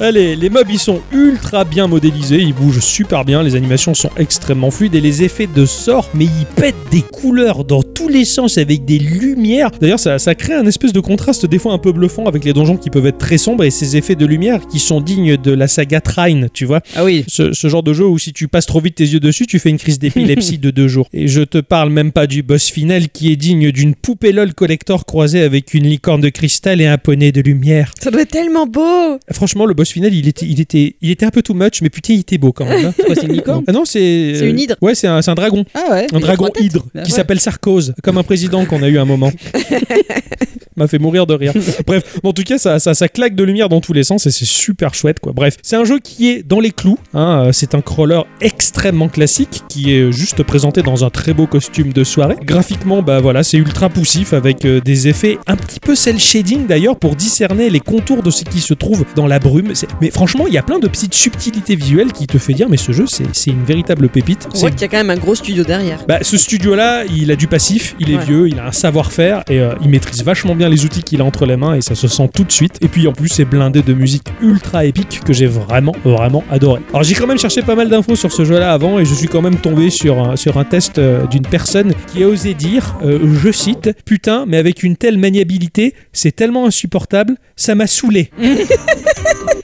Allez, les mobs ils sont ultra bien modélisés, ils bougent super bien, les animations sont extrêmement fluides et les effets de sort, mais ils pètent des couleurs dans tous les sens avec des lumières. D'ailleurs, ça, ça crée un espèce de contraste des fois un peu bluffant avec les donjons qui peuvent être très sombres et ces effets de lumière qui sont dignes de la saga Trine, tu vois ah oui, ce, ce genre de jeu où si tu passes trop vite tes yeux dessus, tu fais une crise d'épilepsie de deux jours. Et je te parle même pas du boss final qui est digne d'une poupée LOL collector croisée avec une licorne de cristal et un poney de lumière. ça doit être tellement beau Franchement, le boss final, il était, il était, il était un peu too much, mais putain, il était beau quand même. hein. c'est une licorne Ah non, c'est. C'est une hydre. Ouais, c'est un, dragon. Ah ouais Un dragon hydre Bah qui ouais. s'appelle Sarkozy, comme un président qu'on a eu à un moment. M'a fait mourir de rire. Bref, en tout cas, ça, ça, ça claque de lumière dans tous les sens et c'est super chouette quoi. Bref, c'est un jeu qui est dans les clous. hein, euh, c'est un crawler extrêmement classique qui est juste présenté dans un très beau costume de soirée. Graphiquement, bah voilà, c'est ultra poussif avec euh, des effets un petit peu cel shading d'ailleurs pour discerner les contours de ce qui se trouve dans la brume. Mais franchement, il y a plein de petites subtilités visuelles qui te fait dire mais ce jeu c'est une véritable pépite. On voit qu'il y a quand même un gros studio derrière. bah, ce studio-là, il a du passif, il est Ouais. vieux, il a un savoir-faire et euh, il maîtrise vachement bien les outils qu'il a entre les mains et ça se sent tout de suite. Et puis en plus, c'est blindé de musique ultra épique que j'ai vraiment, vraiment adoré. Alors j'ai quand même cherché pas mal d'infos sur ce jeu-là avant et je suis quand même tombé sur un, sur un test euh, d'une personne qui a osé dire, euh, je cite, Putain, mais avec une telle maniabilité, c'est tellement insupportable, ça m'a saoulé.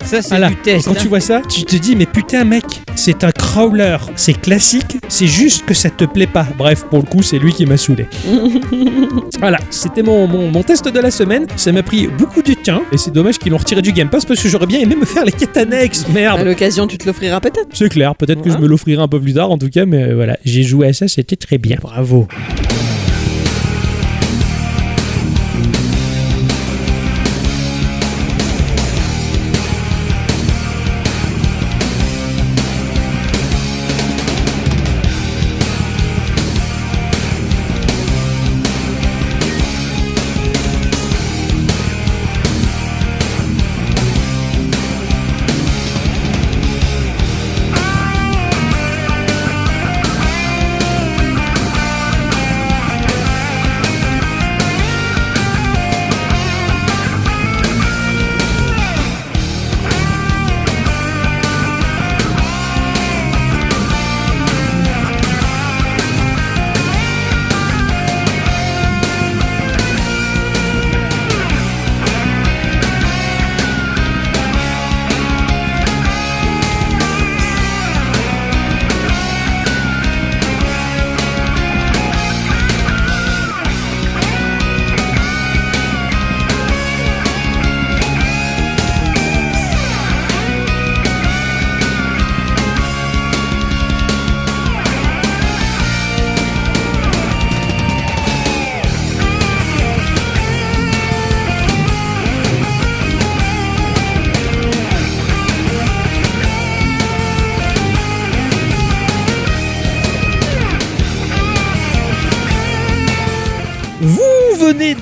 Ça, c'est Voilà. du test. Quand hein. tu vois ça, tu te dis mais putain mec, c'est un crawler, c'est classique, c'est juste que ça te plaît pas. Bref, pour le coup, c'est lui qui m'a saoulé. voilà, c'était mon, mon, mon test de la semaine. Ça m'a pris beaucoup de temps et c'est dommage qu'ils l'ont retiré du Game Pass parce que j'aurais bien aimé me faire les quêtes annexes. Merde. L'occasion, tu te l'offriras peut-être. C'est clair, peut-être que je me l'offrirai un peu plus tard en tout cas, mais voilà, j'ai joué à ça, c'était très bien. Bravo.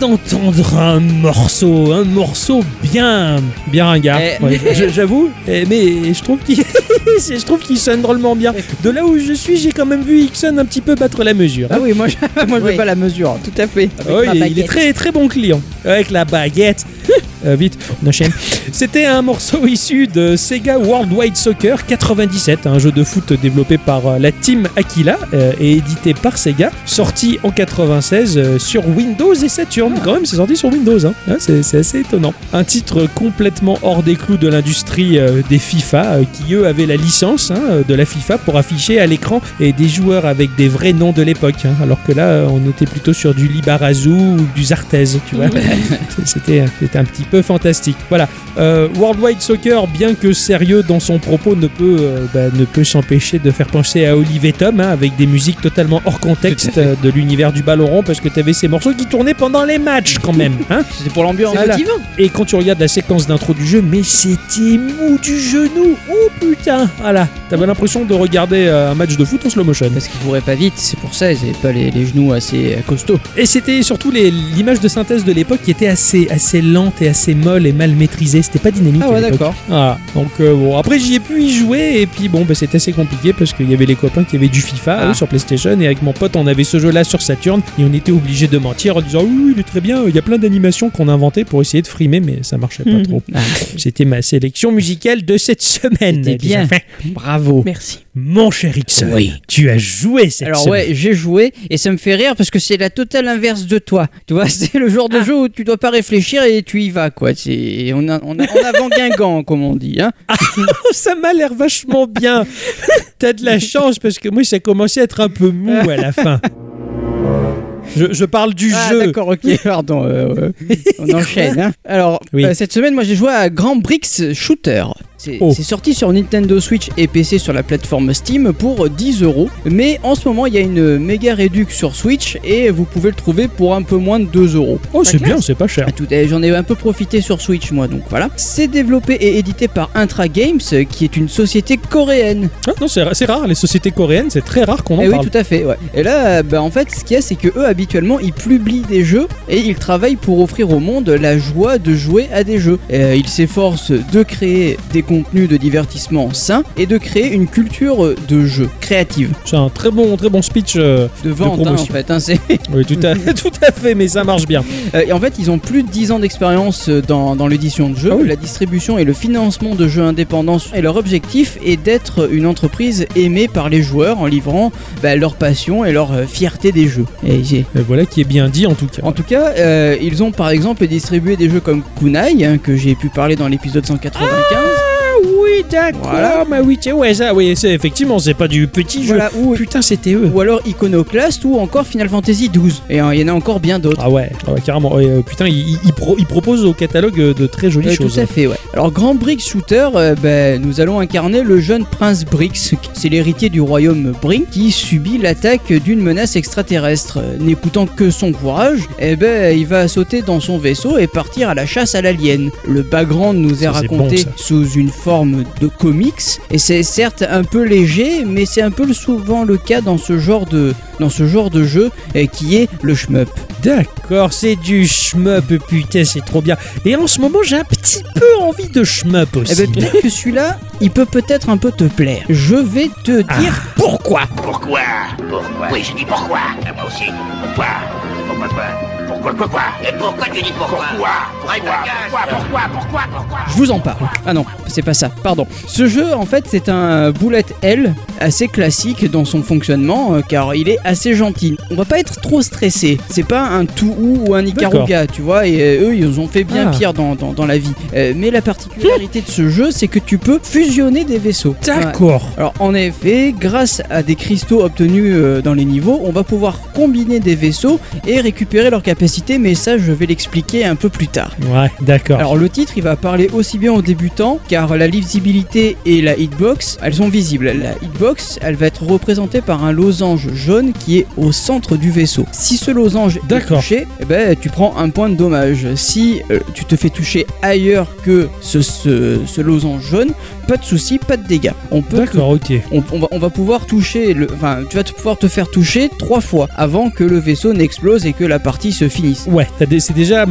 D'entendre un morceau, un morceau bien, bien ringard. Eh. Ouais, J'avoue, eh, mais je trouve qu'il, je trouve qu'il sonne drôlement bien. De là où je suis, j'ai quand même vu Ixon un petit peu battre la mesure. Ah oui, moi je, moi, je Oui. veux pas la mesure. Tout à fait. Il est très très bon client avec la baguette. euh, vite, on enchaîne. C'était un morceau issu de Sega Worldwide Soccer 97, un jeu de foot développé par euh, la team Aquila euh, et édité par Sega, sorti en 96 euh, sur Windows et Saturn. Quand même, c'est sorti sur Windows, hein. Hein, c'est assez étonnant. Un titre complètement hors des clous de l'industrie euh, des FIFA, qui eux avaient la licence hein, de la FIFA pour afficher à l'écran et des joueurs avec des vrais noms de l'époque, hein, alors que là, on était plutôt sur du Libarazu ou du Zartez, tu vois. C'était c'était un petit peu fantastique. Voilà. Euh, Worldwide Soccer, bien que sérieux dans son propos, ne peut, euh, bah, ne peut s'empêcher de faire penser à Olive et Tom, hein, avec des musiques totalement hors contexte euh, de l'univers du ballon rond, parce que tu avais ces morceaux qui tournaient pendant les matchs quand même. Hein C'était pour l'ambiance. Voilà. et quand tu regardes la séquence d'intro du jeu, mais c'était mou du genou. Oh putain, voilà. T'avais l'impression de regarder euh, un match de foot en slow motion. Parce qu'ils couraient pas vite, c'est pour ça, ils avaient pas les, les genoux assez costauds. Et c'était surtout l'image de synthèse de l'époque qui était assez, assez lente et assez molle et mal maîtrisée. C'était pas dynamique. Ah ouais, d'accord. Voilà. Donc euh, bon, après j'y ai pu y jouer et puis bon, bah, c'était assez compliqué parce qu'il y avait les copains qui avaient du FIFA Ah. eux, sur PlayStation et avec mon pote on avait ce jeu-là sur Saturn et on était obligé de mentir en disant oui, il est très bien. Il y a plein d'animations qu'on a inventées pour essayer de frimer, mais ça marchait pas Mhm. trop. Ah, C'était ma sélection musicale de cette semaine. C'était bien. bravo. Merci. Mon cher Ixon, Oui. tu as joué cette Alors semaine. ouais, j'ai joué et ça me fait rire parce que c'est la totale inverse de toi. Tu vois, c'est le genre de jeu où tu dois pas réfléchir et tu y vas quoi. C'est on a on a on avant Guingamp comme on dit. Hein. ça m'a l'air vachement bien. T'as de la chance parce que moi ça commençait à être un peu mou à la fin. Je, je parle du Ah jeu. d'accord, ok, pardon. euh, euh, on enchaîne. hein. Alors Oui. euh, cette semaine, moi j'ai joué à Grand Brix Shooter. C'est Oh. c'est sorti sur Nintendo Switch et PC sur la plateforme Steam pour 10 euros. Mais en ce moment, il y a une méga réduc sur Switch et vous pouvez le trouver pour un peu moins de 2 euros. Oh, c'est bien, c'est pas cher. J'en ai un peu profité sur Switch moi donc voilà. C'est développé et édité par Intra Games qui est une société coréenne. Ah, non, c'est rare, les sociétés coréennes, c'est très rare qu'on en Eh oui tout à fait ouais. Et là bah, en fait ce qu'il y a c'est que eux habituellement ils publient des jeux et ils travaillent pour offrir au monde la joie de jouer à des jeux. Et, euh, ils s'efforcent de créer des contenus de divertissement sains et de créer une culture de jeu créative. C'est un très bon, très bon speech. euh, De vente hein, en fait. hein, oui, tout à, tout à fait, mais ça marche bien. Euh, et en fait, ils ont plus de 10 ans d'expérience euh, dans, dans l'édition de jeux, Ah oui. la distribution et le financement de jeux indépendants. Et leur objectif est d'être une entreprise aimée par les joueurs en livrant bah, leur passion et leur fierté des jeux. Et j'ai- Et voilà qui est bien dit en tout cas. En tout cas, euh, ils ont par exemple distribué des jeux comme Kunai, hein, que j'ai pu parler dans l'épisode 195. Ah oui, d'accord, Voilà. mais oui, tiens, ouais, ça, oui, c'est effectivement, c'est pas du petit jeu. Voilà, ou, Putain, c'était eux. ou alors Iconoclast ou encore Final Fantasy XII. Et euh, il y en a encore bien d'autres. Ah ouais, ah ouais, carrément. Ouais, euh, putain, il, il- il pro- il propose au catalogue euh, de très jolies Euh, choses. Tout à fait, ouais. Alors, Grand Brix Shooter, euh, ben, nous allons incarner le jeune prince Brix. C'est l'héritier du royaume Brink qui subit l'attaque d'une menace extraterrestre. N'écoutant que son courage, eh ben, il va sauter dans son vaisseau et partir à la chasse à l'alien. Le background nous est Ça, raconté bon, sous une forme de comics et c'est certes un peu léger, mais c'est un peu souvent le cas dans ce genre de, dans ce genre de jeu euh, qui est le shmup. D'accord, c'est du shmup, putain, c'est trop bien. Et en ce moment, j'ai un petit peu envie de shmup Eh aussi. ben, peut-être que celui-là, il peut peut-être un peu te plaire. Je vais te dire pourquoi. Pourquoi? Pourquoi? Oui, je dis pourquoi. Et moi aussi. Pourquoi? Pourquoi? quoi Pourquoi quoi quoi Et pourquoi tu dis pourquoi Pourquoi Pourquoi Pourquoi Pourquoi Pourquoi Pourquoi Je vous en parle. Ah non, c'est pas ça, pardon. Ce jeu, en fait, c'est un bullet L assez classique dans son fonctionnement, euh, car il est assez gentil. On va pas être trop stressé. C'est pas un tout ou un Ikaruga, tu vois, et euh, eux, ils ont fait bien Ah. pire dans, dans, dans la vie. Euh, mais la particularité de ce jeu, c'est que tu peux fusionner des vaisseaux. Ouais. D'accord. Alors en effet, grâce à des cristaux obtenus euh, dans les niveaux, on va pouvoir combiner des vaisseaux et récupérer leur mais ça je vais l'expliquer un peu plus tard. Ouais, d'accord. Alors le titre il va parler aussi bien aux débutants car la lisibilité et la hitbox elles sont visibles. La hitbox elle va être représentée par un losange jaune qui est au centre du vaisseau. Si ce losange est touché, eh ben, tu prends un point de dommage. Si euh, tu te fais toucher ailleurs que ce, ce, ce losange jaune, pas de souci, pas de dégâts. On peut te D'accord, ok. on, on va, on va pouvoir toucher, le, enfin, tu vas te pouvoir te faire toucher trois fois avant que le vaisseau n'explose et que la partie se finisse. Ouais, c'est déjà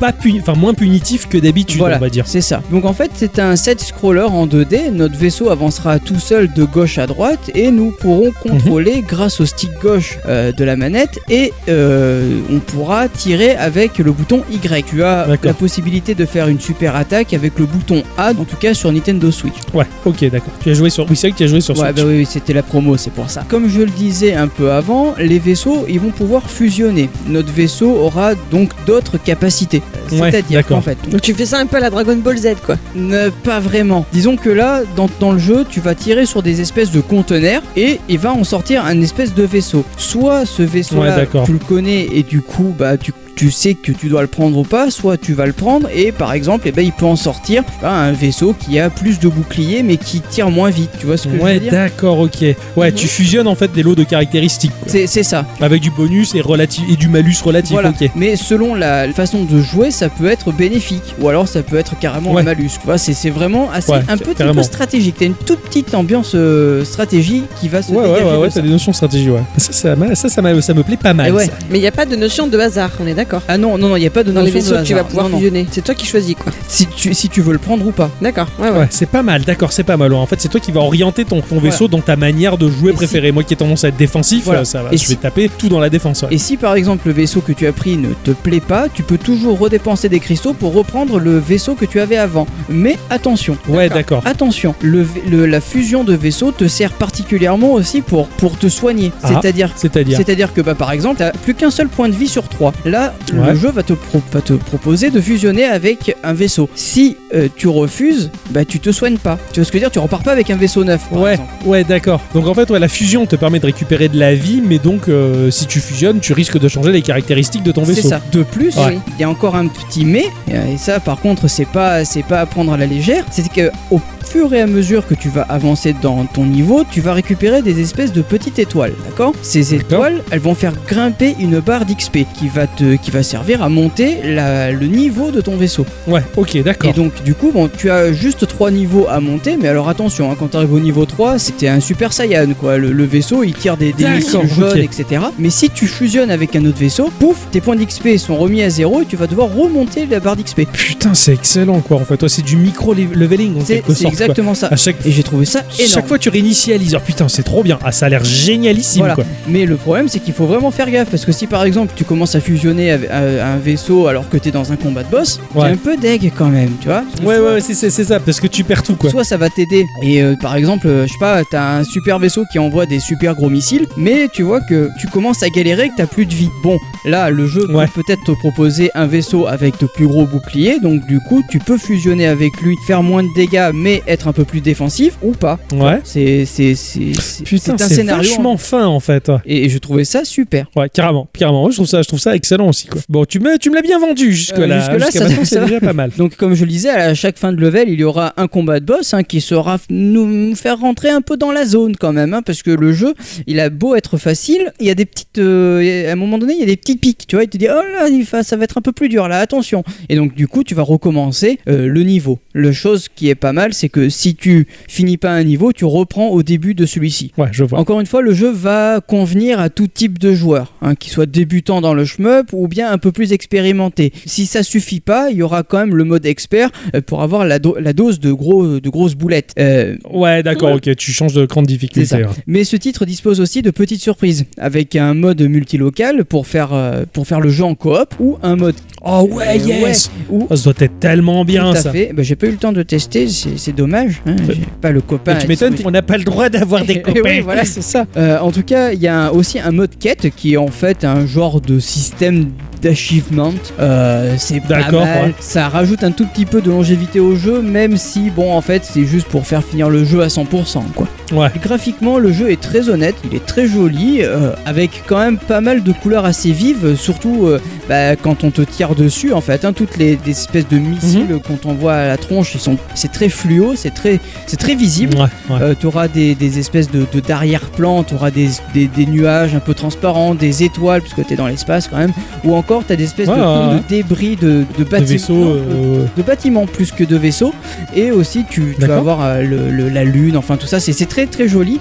pas puni- enfin moins punitif que d'habitude, Voilà, on va dire. c'est ça. Donc en fait, c'est un set scroller en 2D. Notre vaisseau avancera tout seul de gauche à droite et nous pourrons contrôler grâce au stick gauche euh, de la manette et euh, on pourra tirer avec le bouton Y. Tu as la possibilité de faire une super attaque avec le bouton A, en tout cas sur Nintendo Switch. Ouais, ok, d'accord. Tu as joué sur. Oui, c'est vrai que tu as joué sur Ouais, Switch. bah oui, oui, c'était la promo, c'est pour ça. Comme je le disais un peu avant, les vaisseaux, ils vont pouvoir fusionner. Notre vaisseau aura donc d'autres capacités. Ouais, C'est-à-dire d'accord. qu'en fait, Donc tu fais ça un peu à la Dragon Ball Z, quoi. Ne, pas vraiment. Disons que là, dans, dans le jeu, tu vas tirer sur des espèces de conteneurs et il va en sortir un espèce de vaisseau. Soit ce Ouais, vaisseau-là, tu le connais et du coup, bah, tu, tu sais que tu dois le prendre ou pas, soit tu vas le prendre et par exemple, eh ben, il peut en sortir bah, un vaisseau qui a plus de boucliers mais qui tire moins vite. Tu vois ce que je Ouais, veux dire? d'accord, ok. Ouais, Mhm. tu fusionnes en fait des lots de caractéristiques. C'est c'est ça. Avec du bonus et, relatif, et du malus relatif, Voilà. ok. Mais selon la façon de jouer, ça peut être bénéfique ou alors ça peut être carrément Ouais. un malus. Tu vois, c'est c'est vraiment assez Ouais, un petit carrément. peu stratégique. T'as une toute petite ambiance euh, stratégie qui va se Ouais, ouais, dégager ouais, de ouais, ça. t'as des notions de stratégie, ouais. Ça, ça, ça, ça, me plaît pas mal. Ouais. ça. Mais il n'y a pas de notion de hasard, on est d'accord? Ah non, non, non, il n'y a pas de Dans les notion vaisseaux de que tu vas hasard. pouvoir Non, non. fusionner. C'est toi qui choisis, quoi. Si tu, si tu veux le prendre ou pas. D'accord, ouais, ouais. Ouais, c'est pas mal, d'accord, c'est pas mal. En fait, c'est toi qui vas orienter ton, ton vaisseau dans ta manière de jouer Et si- préférée. Moi qui ai tendance à être défensif, Voilà. euh, ça va, Et je si- vais taper tout dans la défense. ouais. Et si par exemple le vaisseau que tu as pris ne te plaît pas, tu peux toujours redépenser des cristaux pour reprendre le vaisseau que tu avais avant. Mais attention. Ouais, d'accord. Attention, le, v- le- la fusion de vaisseaux te sert particulièrement aussi pour, pour te soigner. Ah. C'est-à-dire C'est-à-dire C'est-à-dire que bah, par exemple, t'as plus qu'un seul point de vie sur 3. Là, Ouais. le jeu va te, pro- va te proposer de fusionner avec un vaisseau. Si euh, tu refuses, bah tu te soignes pas. Tu vois ce que je veux dire? Tu repars pas avec un vaisseau neuf. par Ouais, exemple. ouais, d'accord. Donc en fait, ouais, la fusion te permet de récupérer de la vie, mais donc euh, si tu fusionnes, tu risques de changer les caractéristiques de ton C'est vaisseau. ça. De plus, Ouais. il y a encore un petit mais, et ça par contre c'est pas c'est pas à prendre à la légère, c'est que au fur et à mesure que tu vas avancer dans ton niveau, tu vas récupérer des espèces de petites étoiles, d'accord? Ces étoiles, elles vont faire grimper une barre d'XP qui va te qui va servir à monter la- le niveau de ton vaisseau. Ouais, ok, Et d'accord. donc du coup, bon, tu as juste trois niveaux à monter, mais alors attention, hein, quand tu arrives au niveau 3, c'était un super saiyan quoi. Le, le vaisseau, il tire des, des missiles jaunes, etc. Mais si tu fusionnes avec un autre vaisseau, pouf, tes points d'XP sont remis à zéro et tu vas devoir remonter la barre d'XP. Putain, c'est excellent quoi. En fait, toi, c'est du micro-leveling en quelque c'est quoi. exactement ça. À chaque, Et j'ai trouvé ça énorme. chaque fois, tu réinitialises. Oh putain, c'est trop bien. Ah, ça a l'air génialissime Voilà. quoi. Mais le problème, c'est qu'il faut vraiment faire gaffe parce que si par exemple tu commences à fusionner avec euh, un vaisseau alors que tu es dans un combat de boss, Ouais. un peu deg quand même, tu vois. Ouais, ouais, ouais, c'est ça, parce que tu perds tout quoi. Soit ça va t'aider et euh, par exemple, euh, je sais pas, t'as un super vaisseau qui envoie des super gros missiles, mais tu vois que tu commences à galérer que t'as plus de vie. Bon, là le jeu Ouais. peut peut-être te proposer un vaisseau avec de plus gros boucliers, donc du coup tu peux fusionner avec lui, faire moins de dégâts mais être un peu plus défensif ou pas. Ouais. C'est c'est c'est Putain, c'est un c'est scénario. vachement fin en fait. Et je trouvais ça super. Ouais, carrément, carrément. Je trouve ça, je trouve ça excellent aussi quoi. Bon, tu me, tu me l'as bien vendu jusque Euh, là. jusque-là, Jusqu'à ça- maintenant, ça va. déjà pas mal. Donc comme je le disais, à chaque fin de level, il y aura un combat de boss hein, qui sera f- nous nous faire rentrer un peu dans la zone quand même, hein, parce que le jeu, il a beau être facile, il y a des petites, euh, à un moment donné, il y a des petits pics, tu vois, il te dit oh là, ça va être un peu plus dur là, attention. Et donc du coup, tu vas recommencer euh, le niveau. Le chose qui est pas mal, c'est que si tu finis pas un niveau, tu reprends au début de celui-ci. Ouais, je vois. Encore une fois, le jeu va convenir à tout type de joueur, hein, qu'ils soient débutants dans le shmup ou bien un peu plus expérimentés. Si ça suffit pas, il y aura quand même le mode expert euh, pour avoir la, do- la dose de, gros, de grosses boulettes. Euh, Ouais, d'accord, ok, tu changes de grande difficulté. Ça. ouais. mais ce titre dispose aussi de petites surprises, avec un mode multilocal pour faire, euh, pour faire le jeu en coop ou un mode Oh ouais, Euh, yes où Oh, Ça doit être tellement bien tout à ça. fait. Bah, j'ai pas eu le temps de tester, c'est c'est dommage. hein, j'ai pas le copain. Tu m'étonnes, on n'a pas le droit d'avoir des copains. oui, voilà, c'est ça. Euh, en tout cas, il y a un- aussi un mode quête qui est en fait un genre de système d'achievement. Euh, c'est pas mal. ouais. Ça rajoute un tout petit peu de longévité au jeu, même si, bon, en fait, c'est juste pour faire finir le jeu à 100%, quoi. Ouais. Graphiquement, le jeu est très honnête, il est très joli, euh, avec quand même pas mal de couleurs assez vives, surtout euh, bah, quand on te tire dessus, en fait. hein, toutes les, espèces de missiles Mhm. qu'on t'envoie à la tronche, ils sont, c'est très fluo, c'est très, c'est très visible. Ouais, tu auras des, des espèces de d'arrière-plan, tu auras des, des, des nuages un peu transparents, des étoiles, puisque tu es dans l'espace quand même, ou encore encore, t'as des espèces Ouais, de, ponts ouais. de débris de, de bâtiments. euh, de bâtiments plus que de vaisseaux et aussi tu, tu vas avoir euh, le- le- la lune enfin tout ça c'est très très joli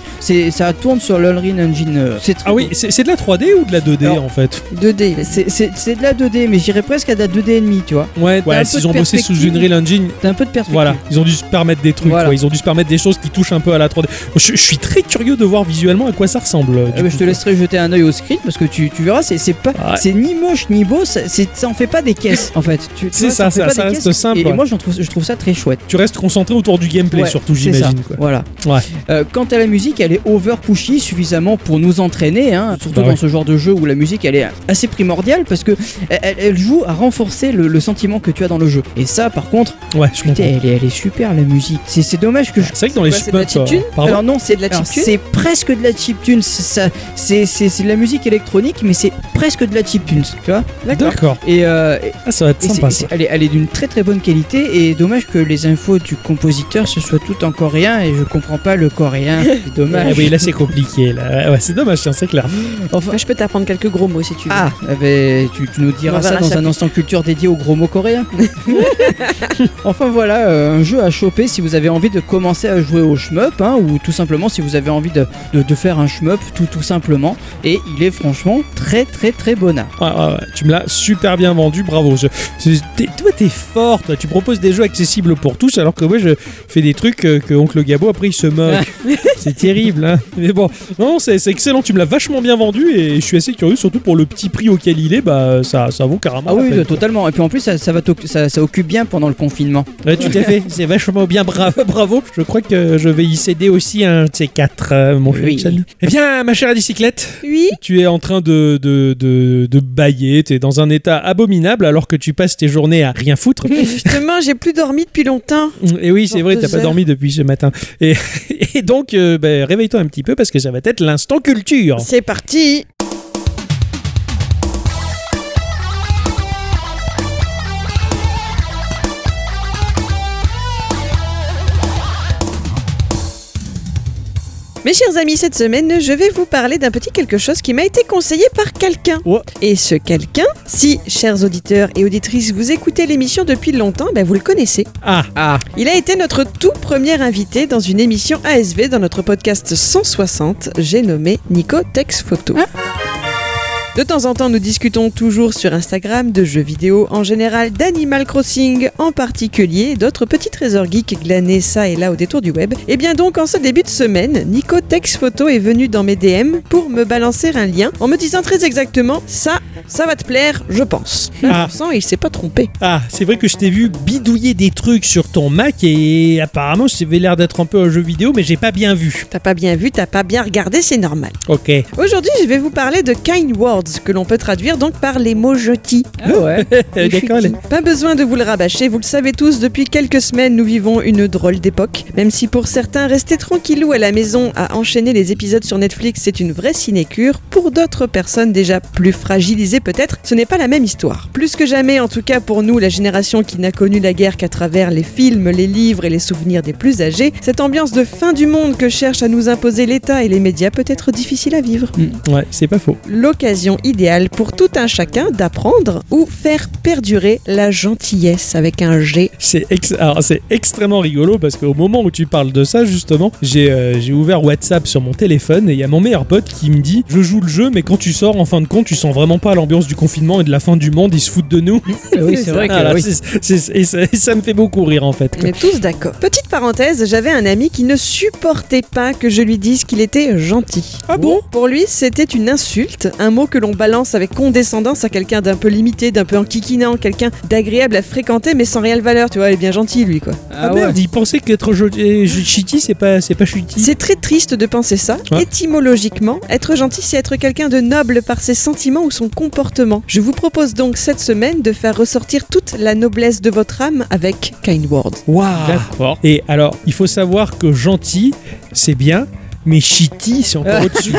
ça tourne sur l'Unreal Engine euh, Ah oui, c'est de la 3D ou de la 2D Alors, en fait 2D. c'est de la 2D mais j'irais presque à de la 2D et demi tu vois Ouais, s'ils ont bossé sous. Unreal Engine, t'as un peu de perspective Voilà, ils ont dû se permettre des trucs, Voilà. quoi. ils ont dû se permettre des choses qui touchent un peu à la 3D. Je, je suis très curieux de voir visuellement à quoi ça ressemble. ben, coup, je te laisserai jeter un œil au script parce que tu, tu verras c'est c'est pas Ouais. c'est ni moche ni beau ça, ça en fait pas des caisses en fait Tu- tu C'est vois, ça, en fait ça- ça reste caisses. simple, et, ouais. moi je trouve je trouve ça très chouette Tu restes concentré autour du gameplay, Ouais, surtout, j'imagine. quoi. Voilà. Ouais. Euh, quant à la musique, elle est over pushy suffisamment pour nous entraîner, hein, surtout Bah dans ce genre de jeu où la musique elle est assez primordiale parce que elle, joue à renforcer le, le sentiment que tu as dans le jeu. Et ça, par contre, Ouais, je putain, comprends. elle est, elle est super la musique. C'est c'est dommage que je. C'est vrai que dans les Alors non, c'est de la chiptune C'est presque de la chiptune. C'est de la musique électronique, mais c'est presque de la chiptune, tu vois. D'accord. Et, euh, Ah, ça va être sympa. ça. elle, est, elle est d'une très très bonne qualité et dommage que les infos du compositeur ce soit tout en coréen et je comprends pas le coréen. C'est Ah dommage. oui, là c'est compliqué. Là. Ouais, c'est dommage, tiens, c'est clair. Enfin, Moi, je peux t'apprendre quelques gros mots si tu veux. Ah, ben, tu, tu nous diras On ça dans un instant culture dédié aux gros mots coréens. enfin voilà, euh, un jeu à choper si vous avez envie de commencer à jouer au shmup, hein, ou tout simplement si vous avez envie de, de- de faire un shmup, tout, tout simplement. Et il est franchement très très très bon. Ouais, ouais, ouais. Tu me l'as super bien vendu, bravo. Je- toi, t'es fort. toi. Tu proposes des jeux accessibles pour tous, alors que moi, je fais des trucs euh, que Oncle Gabo après il se moque. c'est terrible, hein. Mais bon, non, c'est excellent. Tu me l'as vachement bien vendu et je suis assez curieux, surtout pour le petit prix auquel il est. Bah, ça, ça vaut carrément. Ah oui, peine, quoi. totalement. Et puis en plus, ça, ça va ça, ça occupe bien pendant le confinement. Ouais, tout à fait. C'est vachement bien. Bravo, bravo. Je crois que je vais y céder aussi un de ces quatre, euh, mon cher Oui. Eh bien, ma chère bicyclette. Oui. Tu es en train de, de, de, de bailler, tu es dans un état abominable alors que tu passes tes journées à rien foutre. Justement, j'ai plus dormi depuis longtemps. Et oui, c'est vrai, t'as pas heures. dormi depuis ce matin. Et, et donc, euh, ben, réveille-toi un petit peu parce que ça va être l'instant culture. C'est parti. Mes chers amis, cette semaine, je vais vous parler d'un petit quelque chose qui m'a été conseillé par quelqu'un. Ouais. Et ce quelqu'un, si, chers auditeurs et auditrices, vous écoutez l'émission depuis longtemps, ben vous le connaissez. Ah, Ah, Il a été notre tout premier invité dans une émission ASV dans notre podcast 160, j'ai nommé Nico Tex Photo. De temps en temps, nous discutons toujours sur Instagram de jeux vidéo en général, d'Animal Crossing en particulier, d'autres petits trésors geeks glanés ça et là au détour du web. Et bien donc, en ce début de semaine, Nico Tex Photo est venu dans mes DM pour me balancer un lien en me disant très exactement ça, ça va te plaire, je pense. Ah. Pourtant, il s'est pas trompé. ah c'est vrai que je t'ai vu bidouiller des trucs sur ton Mac et apparemment ça avait l'air d'être un peu un jeu vidéo, mais j'ai pas bien vu. T'as pas bien vu, t'as pas bien regardé, c'est normal. Ok. Aujourd'hui, je vais vous parler de kind words, que l'on peut traduire donc par les mots jetis. ah ouais. Pas besoin de vous le rabâcher, vous le savez tous, depuis quelques semaines, nous vivons une drôle d'époque. Même si pour certains, rester tranquillou à la maison à enchaîner les épisodes sur Netflix, c'est une vraie sinécure, pour d'autres personnes déjà plus fragilisées peut-être, ce n'est pas la même histoire. Plus que jamais, en tout cas pour nous, la génération qui n'a connu la guerre qu'à travers les films, les livres et les souvenirs des plus âgés, cette ambiance de fin du monde que cherchent à nous imposer l'État et les médias peut être difficile à vivre Ouais, c'est pas faux. l'occasion idéale pour tout un chacun d'apprendre ou faire perdurer la gentillesse avec un G. C'est ex- extrêmement rigolo parce qu'au moment où tu parles de ça, justement, j'ai euh, j'ai ouvert WhatsApp sur mon téléphone et il y a mon meilleur pote qui me dit Je joue le jeu, mais quand tu sors, en fin de compte, tu sens vraiment pas l'ambiance du confinement et de la fin du monde, ils se foutent de nous. oui, c'est vrai que oui. c'est- et, ça, et ça me fait beaucoup rire en fait. On est tous d'accord. Petite parenthèse, j'avais un ami qui ne supportait pas que je lui dise qu'il était gentil. Ah bon? Pour lui, c'était une insulte, un mot que l'on balance avec condescendance à quelqu'un d'un peu limité, d'un peu enquiquinant, quelqu'un d'agréable à fréquenter mais sans réelle valeur, tu vois, il est bien gentil lui quoi. Ah, Ah ouais. merde, il pensait qu'être shitty, c'est pas, c'est pas shitty. C'est très triste de penser ça. Ouais. Étymologiquement, être gentil, c'est être quelqu'un de noble par ses sentiments ou son comportement. Je vous propose donc cette semaine de faire ressortir toute la noblesse de votre âme avec Kind Words. Waouh D'accord. Et alors, il faut savoir que gentil, c'est bien, mais Shitty, c'est encore Ah. au-dessus.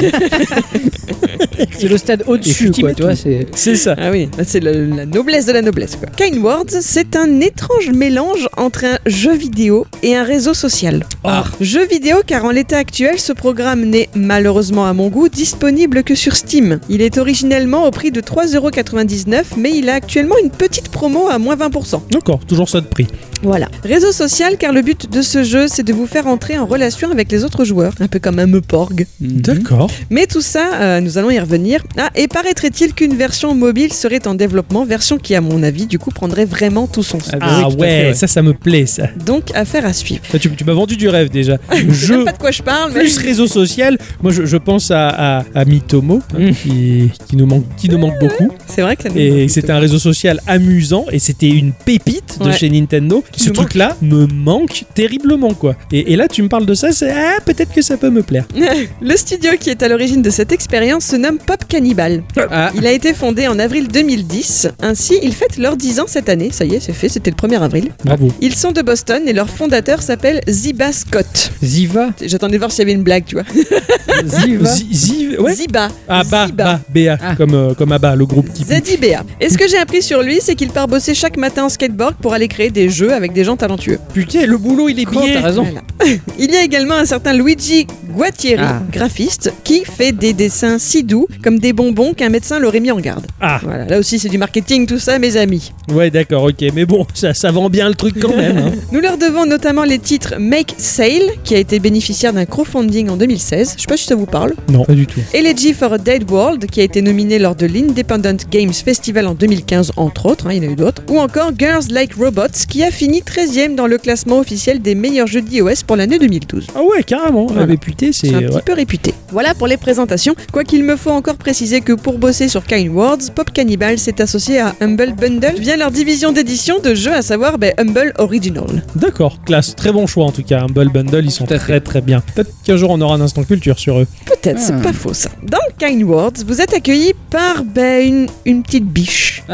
C'est le stade au-dessus, quoi. Tu vois, c'est. c'est ça. Ah oui, c'est la noblesse de la noblesse. Quoi. Kind Words, c'est un étrange mélange entre un jeu vidéo et un réseau social. Ah. Jeu vidéo car en l'état actuel, ce programme n'est malheureusement à mon goût disponible que sur Steam. Il est originellement au prix de 3,99€, mais il a actuellement une petite promo à moins 20%. D'accord, toujours ça de prix. Voilà. Réseau social car le but de ce jeu, c'est de vous faire entrer en relation avec les autres joueurs, un peu comme un Meporg. D'accord. Mais tout ça, euh, nous allons y revenir. Ah, et paraîtrait-il qu'une version mobile serait en développement, version qui, à mon avis, du coup, prendrait vraiment tout son sens. Ah, bah Ah oui, tout à ouais, fait, ouais. ça, ça me plaît, ça. Donc, affaire à suivre. Tu tu m'as vendu du rêve déjà. Je sais même pas de quoi je parle, mais... plus réseau social. Moi, je, je pense à, à, à Mitomo, hein, Mm. qui, qui, nous manque, qui nous manque beaucoup. C'est vrai que ça nous Et c'était un réseau social amusant et c'était une pépite de Ouais. chez Nintendo. Qui Ce truc-là me manque terriblement, quoi. Et, et là, tu me parles de ça, c'est ah, peut-être que ça peut me plaire. Le studio qui est à l'origine de cette expérience se nomme Pop Cannibal. Ah, Il a été fondé en avril 2010. Ainsi, ils fêtent leurs 10 ans cette année. Ça y est, c'est fait, c'était le 1er avril. Bravo. Ils sont de Boston et leur fondateur s'appelle Ziba Scott. Ziva. J'attendais de voir s'il y avait une blague, tu vois. Ziva. Zi- Zi- ouais. Ziba. Ah, bah, Ziba. bah, BA, Ah. comme, euh, comme Abba, le groupe qui. ZIBA. Et ce que j'ai appris sur lui, c'est qu'il part bosser chaque matin en skateboard pour aller créer des jeux avec des gens talentueux. Putain, le boulot, il est Oh, bien. t'as raison. Voilà. Il y a également un certain Luigi Guattieri, Ah. graphiste, qui fait des dessins si doux comme des bonbons qu'un médecin l'aurait mis en garde. Ah, Voilà, là aussi c'est du marketing tout ça mes amis. ouais, d'accord, ok. Mais bon, ça, ça vend bien le truc quand même. hein. Nous leur devons notamment les titres Make Sale, qui a été bénéficiaire d'un crowdfunding en 2016, je sais pas si ça vous parle, Non, pas du tout. Elegy for a Dead World, qui a été nominé lors de l'Independent Games Festival en 2015 entre autres, hein, il y en a eu d'autres, ou encore Girls Like Robots, qui a fini 13ème dans le classement officiel des meilleurs jeux d'iOS pour l'année 2012. Ah ouais, carrément. Voilà. Ah, mais putain, c'est. C'est un ouais. petit peu réputé. Voilà pour les présentations. Quoiqu'il me faut encore préciser que pour bosser sur Kind Words, Pop Cannibal s'est associé à Humble Bundle via leur division d'édition de jeux, à savoir ben, Humble Original. D'accord, classe. Très bon choix en tout cas. Humble Bundle, ils sont très très bien. Peut-être qu'un jour on aura un instant culture sur eux. Peut-être, Ah. c'est pas faux ça. Dans Kind Words, vous êtes accueilli par ben, une, une petite biche.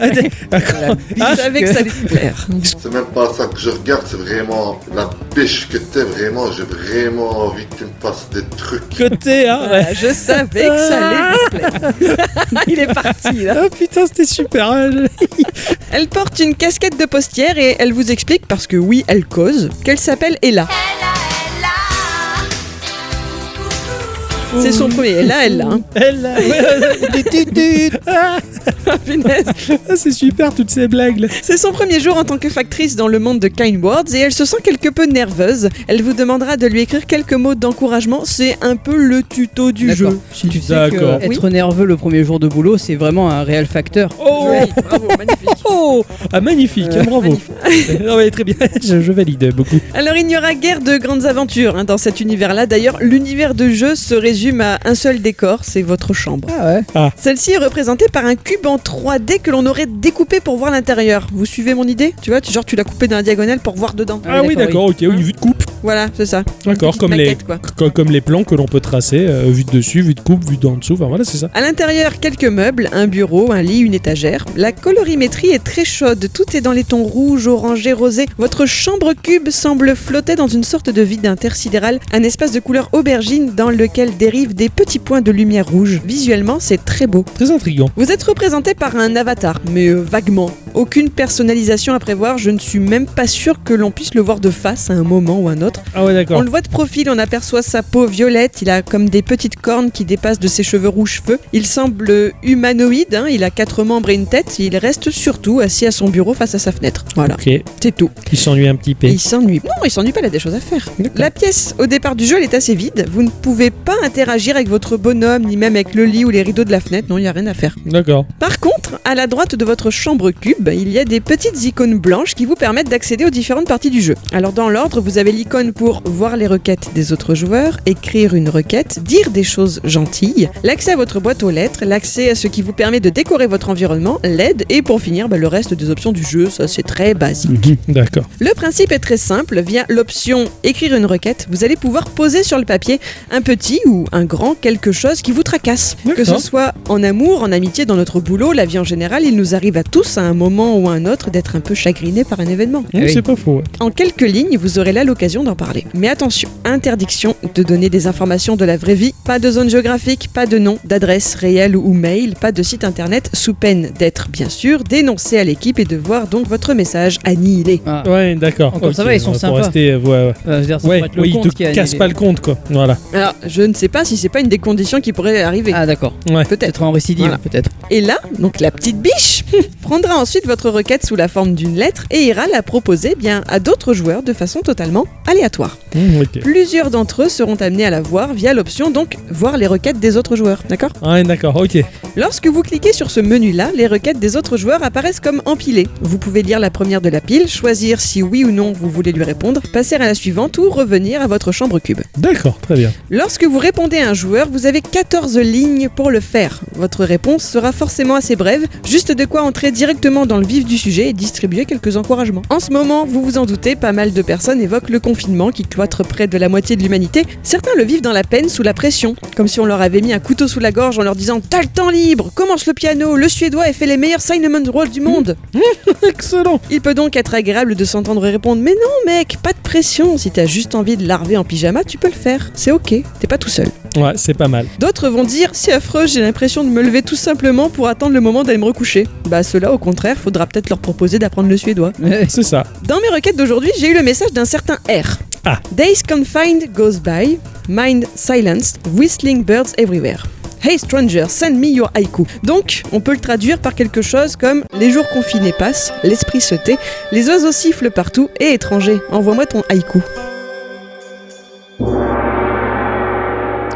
Ah, d- d'accord. Je savais que ça allait plaire. C'est même pas ça que je regarde, c'est vraiment la biche que t'es, vraiment. J'ai vraiment envie que tu me fasses des trucs. Côté, hein. ouais. Je savais que ça allait te plaire. Il est parti là. Ah putain, c'était super. hein. Elle porte une casquette de postière et elle vous explique, parce que oui, elle cause, qu'elle s'appelle Ella. C'est son premier. Ella, elle l'a. hein. Elle, là, ouais. Ah, Punaise. c'est super toutes ces blagues. là. C'est son premier jour en tant que factrice dans le monde de Kind Words et elle se sent quelque peu nerveuse. Elle vous demandera de lui écrire quelques mots d'encouragement. C'est un peu le tuto du D'accord. jeu. Si tu sais D'accord. être nerveux le premier jour de boulot, c'est vraiment un réel facteur. Oh, Joli, bravo, magnifique. Oh, ah magnifique, Euh, bravo. Ah ouais, très bien, je, je valide beaucoup. Alors il n'y aura guère de grandes aventures hein, dans cet univers-là. D'ailleurs, l'univers de jeu se résume à un seul décor, c'est votre chambre. Ah ouais. Celle-ci est représentée par un cube en 3D que l'on aurait découpé pour voir l'intérieur. Vous suivez mon idée Tu vois, tu- genre tu l'as coupé dans la diagonale pour voir dedans. Ah oui, d'accord, ok, oui, vue de coupe. Voilà, c'est ça. D'accord, comme les, quoi. comme les plans que l'on peut tracer, euh, vue de dessus, vue de coupe, vue d'en dessous, enfin voilà, c'est ça. À l'intérieur, quelques meubles, un bureau, un lit, une étagère. La colorimétrie est très chaude, tout est dans les tons rouges, orangés, rosés. Votre chambre cube semble flotter dans une sorte de vide intersidéral, un espace de couleur aubergine dans lequel dérivent des petits points de lumière rouge. Visuellement, c'est très beau. Très intriguant. Vous êtes représenté par un avatar, mais euh, vaguement. Aucune personnalisation à prévoir, je ne suis même pas sûr que l'on puisse le voir de face à un moment ou un autre. Ah ouais, On d'accord. le voit de profil, on aperçoit sa peau violette, il a comme des petites cornes qui dépassent de ses cheveux rouges feu. Il semble humanoïde, hein, il a quatre membres et une tête, il reste surtout assis à son bureau face à sa fenêtre. Voilà, c'est tout. il s'ennuie un petit peu. Il s'ennuie. Non, il s'ennuie pas, il a des choses à faire. La pièce au départ du jeu, elle est assez vide. Vous ne pouvez pas interagir avec votre bonhomme, ni même avec le lit ou les rideaux de la fenêtre. Non, il n'y a rien à faire. D'accord. Par contre, à la droite de votre chambre cube, il y a des petites icônes blanches qui vous permettent d'accéder aux différentes parties du jeu. Alors dans l'ordre, vous avez l'icône pour voir les requêtes des autres joueurs, écrire une requête, dire des choses gentilles, l'accès à votre boîte aux lettres, l'accès à ce qui vous permet de décorer votre environnement, l'aide et pour finir bah, le reste des options du jeu, ça c'est très basique. Mhm, D'accord. Le principe est très simple, via l'option écrire une requête, vous allez pouvoir poser sur le papier un petit ou un grand quelque chose qui vous tracasse. Que ce soit en amour, en amitié, dans notre boulot, la vie en général, il nous arrive à tous à un moment ou à un autre d'être un peu chagriné par un événement. Oui. C'est pas faux. ouais. En quelques lignes, vous aurez là l'occasion d'en parler. Mais attention, interdiction de donner des informations de la vraie vie, pas de zone géographique, pas de nom, d'adresse réelle ou mail, pas de site internet, sous peine d'être, bien sûr, dénoncé à l'équipe et de voir donc votre message annihilé. Ah. Ouais, d'accord. Encore ça va, ils sont pour sympas. Rester, ouais, ouais. Euh, je veux dire, ça Ouais, pourrait être le oui, il compte te qui a casse annulé. pas le compte, quoi. Voilà. Alors, je ne sais pas si c'est pas une des conditions qui pourrait arriver. Ah d'accord. Ouais. Peut-être. Être en récidive Voilà. peut-être. Et là, donc la petite biche prendra ensuite votre requête sous la forme d'une lettre et ira la proposer bien à d'autres joueurs de façon totalement aléatoire. Ok. Plusieurs d'entre eux seront amenés à la voir via l'option donc voir les requêtes des autres joueurs, d'accord? Ouais, d'accord, ok. Lorsque vous cliquez sur ce menu-là, les requêtes des autres joueurs apparaissent comme empilées. Vous pouvez lire la première de la pile, choisir si oui ou non vous voulez lui répondre, passer à la suivante ou revenir à votre chambre cube. D'accord, très bien. Lorsque vous répondez à un joueur, vous avez 14 lignes pour le faire. Votre réponse sera forcément assez brève, juste de quoi entrer directement dans le vif du sujet et distribuer quelques encouragements. En ce moment, vous vous en doutez, pas mal de personnes évoquent le confinement qui cloître près de la moitié de l'humanité. Certains le vivent dans la peine, sous la pression, comme si on leur avait mis un couteau sous la gorge en leur disant T'as le temps libre, commence le piano, le suédois et fait les meilleurs Cinnamon Rolls du monde. Excellent. Il peut donc être agréable de s'entendre répondre Mais non, mec, pas de pression. Si t'as juste envie de larver en pyjama, tu peux le faire. C'est ok, t'es pas tout seul. Ouais, c'est pas mal. D'autres vont dire C'est affreux, j'ai l'impression de me lever tout simplement pour attendre le moment d'aller me recoucher. Bah, ceux-là, au contraire, faudra peut-être leur proposer d'apprendre le suédois. C'est ça. Dans mes requêtes d'aujourd'hui, j'ai eu le message d'un certain R. Ah. Days confined goes by, mind silenced, whistling birds everywhere. Hey stranger, send me your haïku. Donc, on peut le traduire par quelque chose comme Les jours confinés passent, l'esprit se tait, les oiseaux sifflent partout et étranger, envoie-moi ton haïku.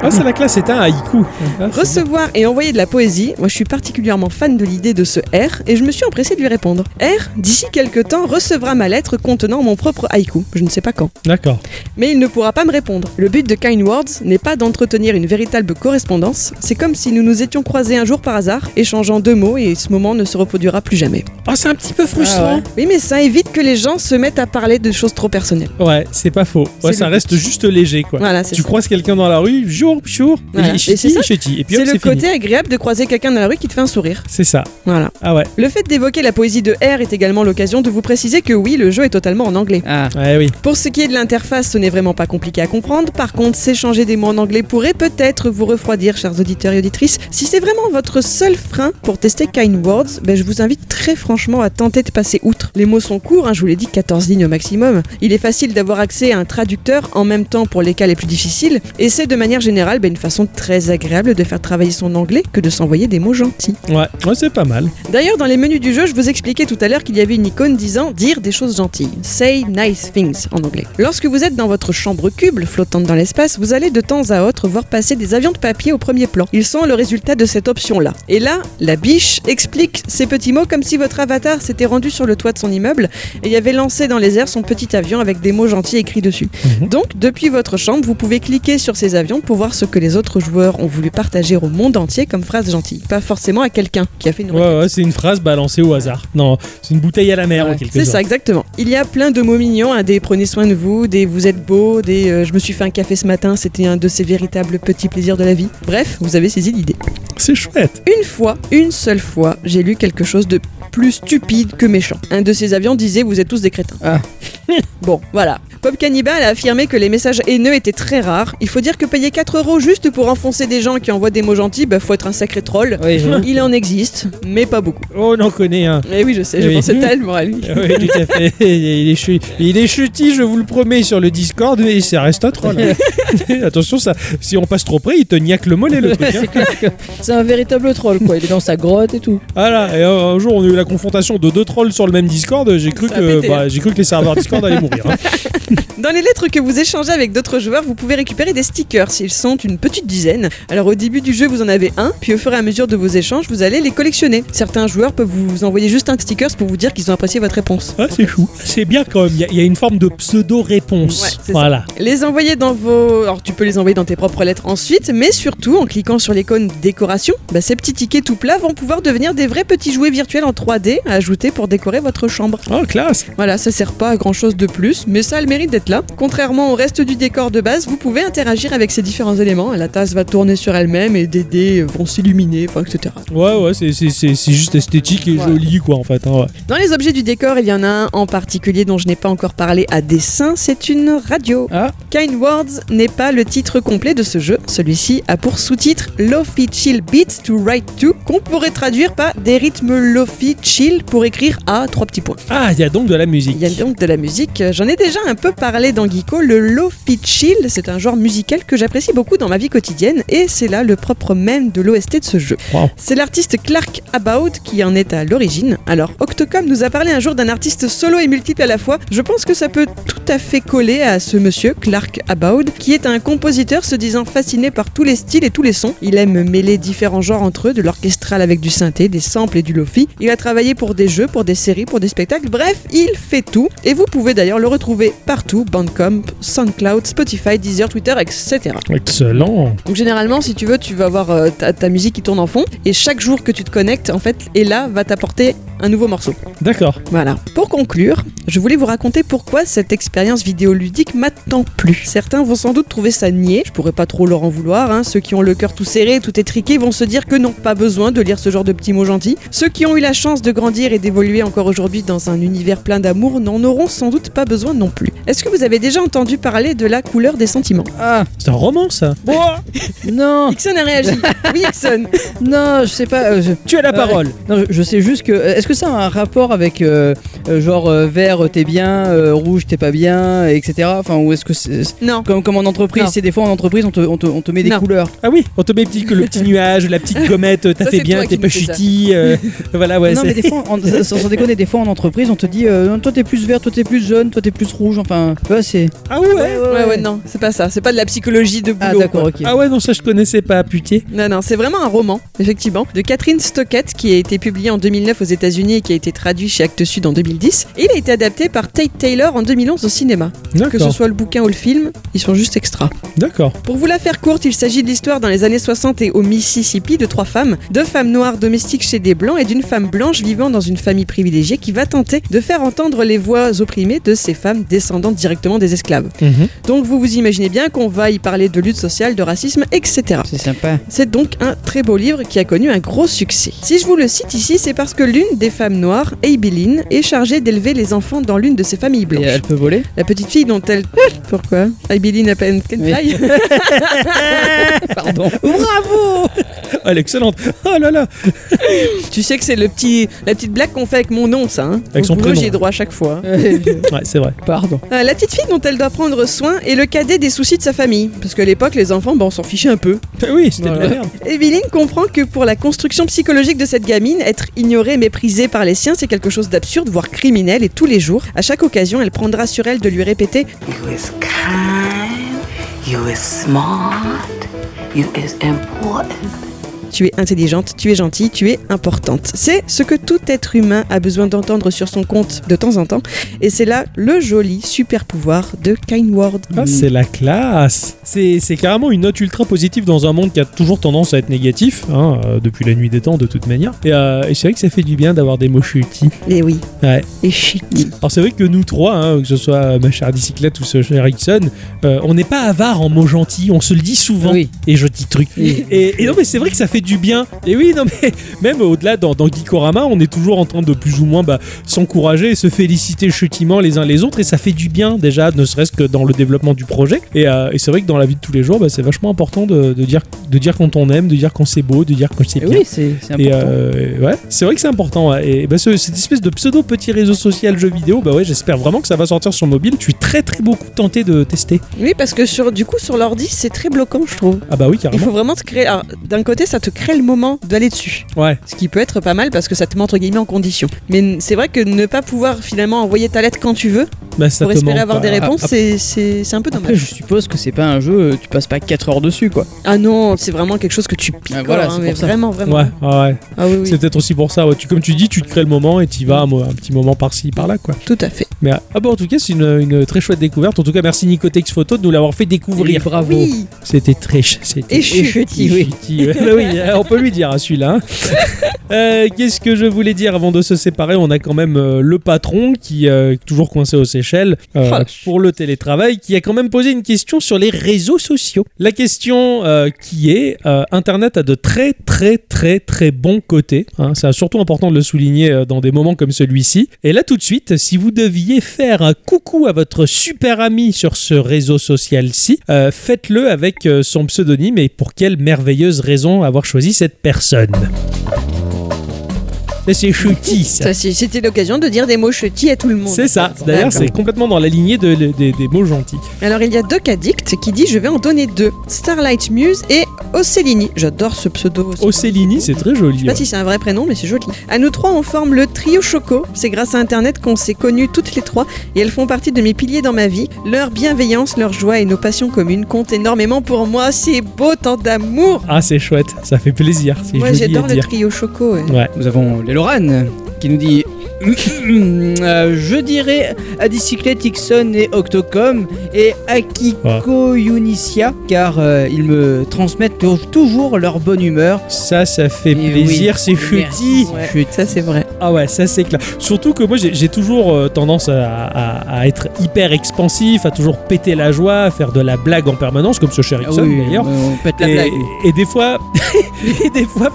Ah, c'est la classe, c'est un haïku. Ah, Recevoir et envoyer de la poésie, moi je suis particulièrement fan de l'idée de ce R et je me suis empressé de lui répondre. R, d'ici quelques temps, recevra ma lettre contenant mon propre haïku. Je ne sais pas quand. D'accord. Mais il ne pourra pas me répondre. Le but de Kind Words n'est pas d'entretenir une véritable correspondance, c'est comme si nous nous étions croisés un jour par hasard, échangeant deux mots et ce moment ne se reproduira plus jamais. Ah, c'est un petit peu frustrant. Oui, mais ça évite que les gens se mettent à parler de choses trop personnelles. ouais, c'est pas faux. Ouais, ça reste juste léger, quoi. Voilà, c'est Tu ça. croises quelqu'un dans la rue, Voilà. et Et c'est ça. ch'ti, et puis hop, C'est le fini. côté agréable de croiser quelqu'un dans la rue qui te fait un sourire. C'est ça. Voilà. Ah ouais. Le fait d'évoquer la poésie de R est également l'occasion de vous préciser que oui, le jeu est totalement en anglais. Ah. Ouais, oui. Pour ce qui est de l'interface, ce n'est vraiment pas compliqué à comprendre. Par contre, s'échanger des mots en anglais pourrait peut-être vous refroidir, chers auditeurs et auditrices. Si c'est vraiment votre seul frein pour tester Kind Words, ben, je vous invite très franchement à tenter de passer outre. Les mots sont courts, hein, je vous l'ai dit, 14 lignes au maximum. Il est facile d'avoir accès à un traducteur en même temps pour les cas les plus difficiles. Et c'est de manière générale ben, une façon très agréable de faire travailler son anglais que de s'envoyer des mots gentils. Ouais, ouais c'est pas mal. D'ailleurs, dans les menus du jeu, je vous expliquais tout à l'heure qu'il y avait une icône disant dire des choses gentilles. Say nice things en anglais. Lorsque vous êtes dans votre chambre cube, flottante dans l'espace, vous allez de temps à autre voir passer des avions de papier au premier plan. Ils sont le résultat de cette option-là. Et là, la biche explique ces petits mots comme si votre avatar s'était rendu sur le toit de son immeuble et y avait lancé dans les airs son petit avion avec des mots gentils écrits dessus. Mhm. Donc, depuis votre chambre, vous pouvez cliquer sur ces avions pour voir ce que les autres joueurs ont voulu partager au monde entier comme phrase gentille. Pas forcément à quelqu'un qui a fait une Ouais, ouais, c'est une phrase balancée au hasard. Non, c'est une bouteille à la mer, Ouais, en quelque C'est ça, exactement. Il y a plein de mots mignons, hein, des prenez soin de vous, des vous êtes beau, des euh, je me suis fait un café ce matin, c'était un de ces véritables petits plaisirs de la vie. Bref, vous avez saisi l'idée. C'est chouette. Une fois, une seule fois, j'ai lu quelque chose de plus stupide que méchant. Un de ces avions disait vous êtes tous des crétins. Ah. bon, voilà. Pop Cannibal a affirmé que les messages haineux étaient très rares. Il faut dire que payer 4 euros juste pour enfoncer des gens qui envoient des mots gentils, bah faut être un sacré troll. Oui, Il en existe, mais pas beaucoup. Oh, on en connaît un. Et oui, je sais, je Oui. pensais tellement à lui. oui, tout à fait. Il est, chu- il est chutis, je vous le promets, sur le Discord, mais ça reste un troll. Attention, ça, si on passe trop près, il te niaque le mollet, le truc. hein. c'est un véritable troll quoi. Il est dans sa grotte et tout. Voilà, et un, jour, on a eu la confrontation de deux trolls sur le même Discord. J'ai cru, que, bah, hein. j'ai cru que les serveurs Discord allaient mourir. hein. Dans les lettres que vous échangez avec d'autres joueurs, vous pouvez récupérer des stickers. Ils sont une petite dizaine. Alors au début du jeu, vous en avez un, puis au fur et à mesure de vos échanges, vous allez les collectionner. Certains joueurs peuvent vous envoyer juste un sticker pour vous dire qu'ils ont apprécié votre réponse. Ah, c'est chou. C'est bien quand même. Il y a- il y, a une forme de pseudo-réponse. Ouais, c'est ça. voilà. Les envoyer dans vos... Alors tu peux les envoyer dans tes propres lettres ensuite, mais surtout en cliquant sur l'icône décoration, bah, ces petits tickets tout plats vont pouvoir devenir des vrais petits jouets virtuels en 3D à ajouter pour décorer votre chambre. Oh, classe. Voilà, ça sert pas à grand chose de plus, mais ça a le mérite mérite d'être là. Contrairement au reste du décor de base, vous pouvez interagir avec ces différents éléments. La tasse va tourner sur elle-même et des dés vont s'illuminer, enfin, etc. Ouais, ouais, c'est- c'est c'est- c'est juste esthétique et Ouais. joli, quoi, en fait. hein, ouais. Dans les objets du décor, il y en a un en particulier dont je n'ai pas encore parlé à dessin, c'est une radio. Ah. Kind Words n'est pas le titre complet de ce jeu. Celui-ci a pour sous-titre Lofi Chill Beats to Write to, qu'on pourrait traduire par des rythmes Lofi Chill pour écrire à trois petits points. Ah, il y a donc de la musique. Il y a donc de la musique. J'en ai déjà un peu parlé dans Geeko. Le Lofi Chill, c'est un genre musical que j'apprécie beaucoup dans ma vie quotidienne et c'est là le propre même de l'OST de ce jeu. Wow. C'est l'artiste Clark About qui en est à l'origine. Alors, Octocom nous a parlé un jour d'un artiste solo et multiple à la fois. Je pense que ça peut tout à fait coller à ce monsieur, Clark About, qui est un compositeur se disant fasciné par tous les styles et tous les sons. Il aime mêler différents genres entre eux, de l'orchestral avec du synthé, des samples et du lofi. Il a travaillé pour des jeux, pour des séries, pour des spectacles. Bref, il fait tout. Et vous pouvez d'ailleurs le retrouver partout Bandcamp, SoundCloud, Spotify, Deezer, Twitter, etc. Excellent. Donc généralement, si tu veux, tu vas avoir euh, ta, ta musique qui tourne en fond et chaque jour que tu te connectes, en fait, et là va t'apporter un nouveau morceau. D'accord. Voilà. Pour conclure, je voulais vous raconter pourquoi cette expérience vidéoludique m'a tant plu. Certains vont sans doute trouver ça niais, je pourrais pas trop leur en vouloir, hein. ceux qui ont le cœur tout serré, tout étriqué vont se dire que non, pas besoin de lire ce genre de petits mots gentils. Ceux qui ont eu la chance de grandir et d'évoluer encore aujourd'hui dans un univers plein d'amour n'en auront sans doute pas besoin non plus. Est-ce que vous avez déjà entendu parler de la couleur des sentiments? Ah, C'est un roman, ça. non, Ixon a réagi. Oui, Ixon. non, je sais pas. euh, je- Tu as la Ouais. parole. Non, je, je sais juste que. euh, Est-ce que ça a un rapport avec euh, euh, genre euh, vert t'es bien, euh, rouge t'es pas bien, etc. Enfin, ou est-ce que c'est. c'est- Non. Comme, comme en entreprise, Non. c'est des fois en entreprise on te, on te, on te met des Non. couleurs. Ah oui, on te met petit, le petit nuage, la petite gommette, t'as Ça, fait c'est bien, toi t'es qui pas nous fais ça. chutis. euh, voilà, ouais. non, c'est- mais des fois, en- sans, sans déconner, des fois en entreprise on te dit euh, toi t'es plus vert, toi t'es plus jaune, toi t'es plus rouge. Enfin, tu vois, c'est. Ah ouais, Ouais, ouais, non, c'est pas ça. C'est pas de la psychologie de boulot. Ah, d'accord, quoi. ok. Ah ouais, non, ça je connaissais pas, putain. Non, non, c'est vraiment un roman, effectivement, de Catherine Stockett qui a été publié en 2009 aux États-Unis et qui a été traduit chez Actes Sud en 2010. Et il a été adapté par Tate Taylor en 2011 au cinéma. Que ce soit le bouquin ou le film, ils sont juste extra. d'accord. Pour vous la faire courte, il s'agit de l'histoire dans les années 60 et au Mississippi de trois femmes, deux femmes noires domestiques chez des blancs et d'une femme blanche vivant dans une famille privilégiée qui va tenter de faire entendre les voix opprimées de ces femmes descendantes directement des esclaves. Mhm. Donc vous vous imaginez bien qu'on va y parler de lutte sociale, de racisme, etc. C'est sympa. C'est donc un très beau livre qui a connu un gros succès. Si je vous le cite ici, c'est parce que l'une des femmes noires, Abeline, est chargée d'élever les enfants dans l'une de ces familles Et blanches. elle peut voler? La petite fille dont elle... Pourquoi? Abeline a peine qu'elle Oui. Pardon. Bravo elle est excellente. Oh là là. Tu sais que c'est le petit, la petite blague qu'on fait avec mon nom, ça. Hein Avec Au son boulot, prénom. J'y ai droit à chaque fois. Ouais, c'est vrai. Pardon. Euh, la petite fille dont elle doit prendre soin est le cadet des soucis de sa famille. Parce qu'à l'époque, les enfants, bon, on s'en fichait un peu. Oui, c'était de la merde. Evelyne comprend que pour la construction psychologique de cette gamine, être ignorée, méprisée par les siens, c'est quelque chose d'absurde, voire criminel, et tous les jours, à chaque occasion, elle prendra sur elle de lui répéter You is kind. You is smart. You is important. Tu es intelligente, tu es gentille, tu es importante. C'est ce que tout être humain a besoin d'entendre sur son compte de temps en temps, et c'est là le joli super pouvoir de Kind Word. Ah, c'est la classe. C'est c'est carrément une note ultra positive dans un monde qui a toujours tendance à être négatif, hein, euh, depuis la nuit des temps de toute manière. Et, euh, et c'est vrai que ça fait du bien d'avoir des mots chutis. Et oui, Ouais. et shit. Alors c'est vrai que nous trois, hein, que ce soit ma chère bicyclette ou ce cher Ericsson, euh, on n'est pas avare en mots gentils, on se le dit souvent. Oui. Et je dis trucs. Oui. Et, et non mais c'est vrai que ça fait du bien. Et oui, non mais même au-delà dans, dans Geekorama, on est toujours en train de plus ou moins bah, s'encourager et se féliciter chutement les uns les autres et ça fait du bien déjà, ne serait-ce que dans le développement du projet. Et, euh, et c'est vrai que dans la vie de tous les jours, bah, c'est vachement important de, de dire, de dire quand on aime, de dire quand c'est beau, de dire quand c'est Et bien. oui, c'est c'est Et important. euh, ouais, c'est vrai que c'est important. ouais. Et bah, ce- cette espèce de pseudo petit réseau social jeu vidéo, bah ouais, j'espère vraiment que ça va sortir sur mobile. Je suis très très beaucoup tenté de tester. Oui, parce que sur, du coup, sur l'ordi, c'est très bloquant, je trouve. Ah bah oui, Il carrément. faut vraiment te créer. D'un côté, ça te crée le moment d'aller dessus. Ouais. Ce qui peut être pas mal parce que ça te met entre guillemets en condition. Mais c'est vrai que ne pas pouvoir finalement envoyer ta lettre quand tu veux Bah, pour te espérer avoir des réponses, Ah, c'est- c'est un peu Après, dommage. je suppose que c'est pas un jeu, euh, tu passes pas 4 heures dessus quoi. Ah non, c'est vraiment quelque chose que tu piques. Ah, voilà, c'est mais pour ça. vraiment, vraiment. Ouais, ouais, ouais. Ah oui, oui, C'est peut-être aussi pour ça. ouais. Tu, comme tu dis, tu te crées le moment et tu vas un, petit moment par-ci, par-là, quoi. tout à fait. Mais ah bah en tout cas, c'est une, une très chouette découverte. En tout cas, merci Nicotex Photo de nous l'avoir fait Oui, découvrir. bravo. Oui, C'était très c'était et chutis, chutis, oui. chutis, ouais. Bah oui, On peut lui dire à celui-là. hein. Euh, Qu'est-ce que je voulais dire avant de se séparer? On a quand même euh, le patron qui euh, est toujours coincé aux Seychelles euh, Oh, pour le télétravail, qui a quand même posé une question sur les réseaux sociaux. La question euh, qui est euh, Internet a de très très très très bons côtés. hein. C'est surtout important de le souligner euh, dans des moments comme celui-ci. Et là tout de suite, si vous deviez faire un coucou à votre super ami sur ce réseau social-ci, euh, faites-le avec euh, son pseudonyme et pour quelle merveilleuse raison avoir choisi cette personne. Ça, C'est chutis, ça. Ça, c'est- C'était l'occasion de dire des mots chutis à tout le monde. C'est ça. D'ailleurs, c'est complètement dans la lignée de- de- des- des mots gentils. Alors il y a deux addicts qui dit je vais en donner deux. Starlight Muse et Ocellini. J'adore ce pseudo. Ocellini, c'est très Je joli. sais pas ouais. si c'est un vrai prénom, mais c'est joli. À nous trois, on forme le trio Choco. C'est grâce à Internet qu'on s'est connus toutes les trois et elles font partie de mes piliers dans ma vie. Leur bienveillance, leur joie et nos passions communes comptent énormément pour moi. C'est beau, tant d'amour. Ah, c'est chouette. Ça fait plaisir. C'est Moi, j'adore le dire. trio Choco. ouais. Ouais. Nous avons les Qui nous dit Euh, Je dirais à Dicyclette, Ixon et Octocom et Akiko Yunicia car euh, ils me transmettent tou- toujours leur bonne humeur. Ça, ça fait Et plaisir. oui, c'est chutis. Ouais, Chut. ça c'est vrai. Ah ouais, ça c'est clair. Surtout que moi j'ai toujours euh, tendance à, à- à être hyper expansif, à toujours péter la joie, à faire de la blague en permanence, comme ce cher Ah Ixon oui, d'ailleurs. on pète la et, blague. et des fois, et des fois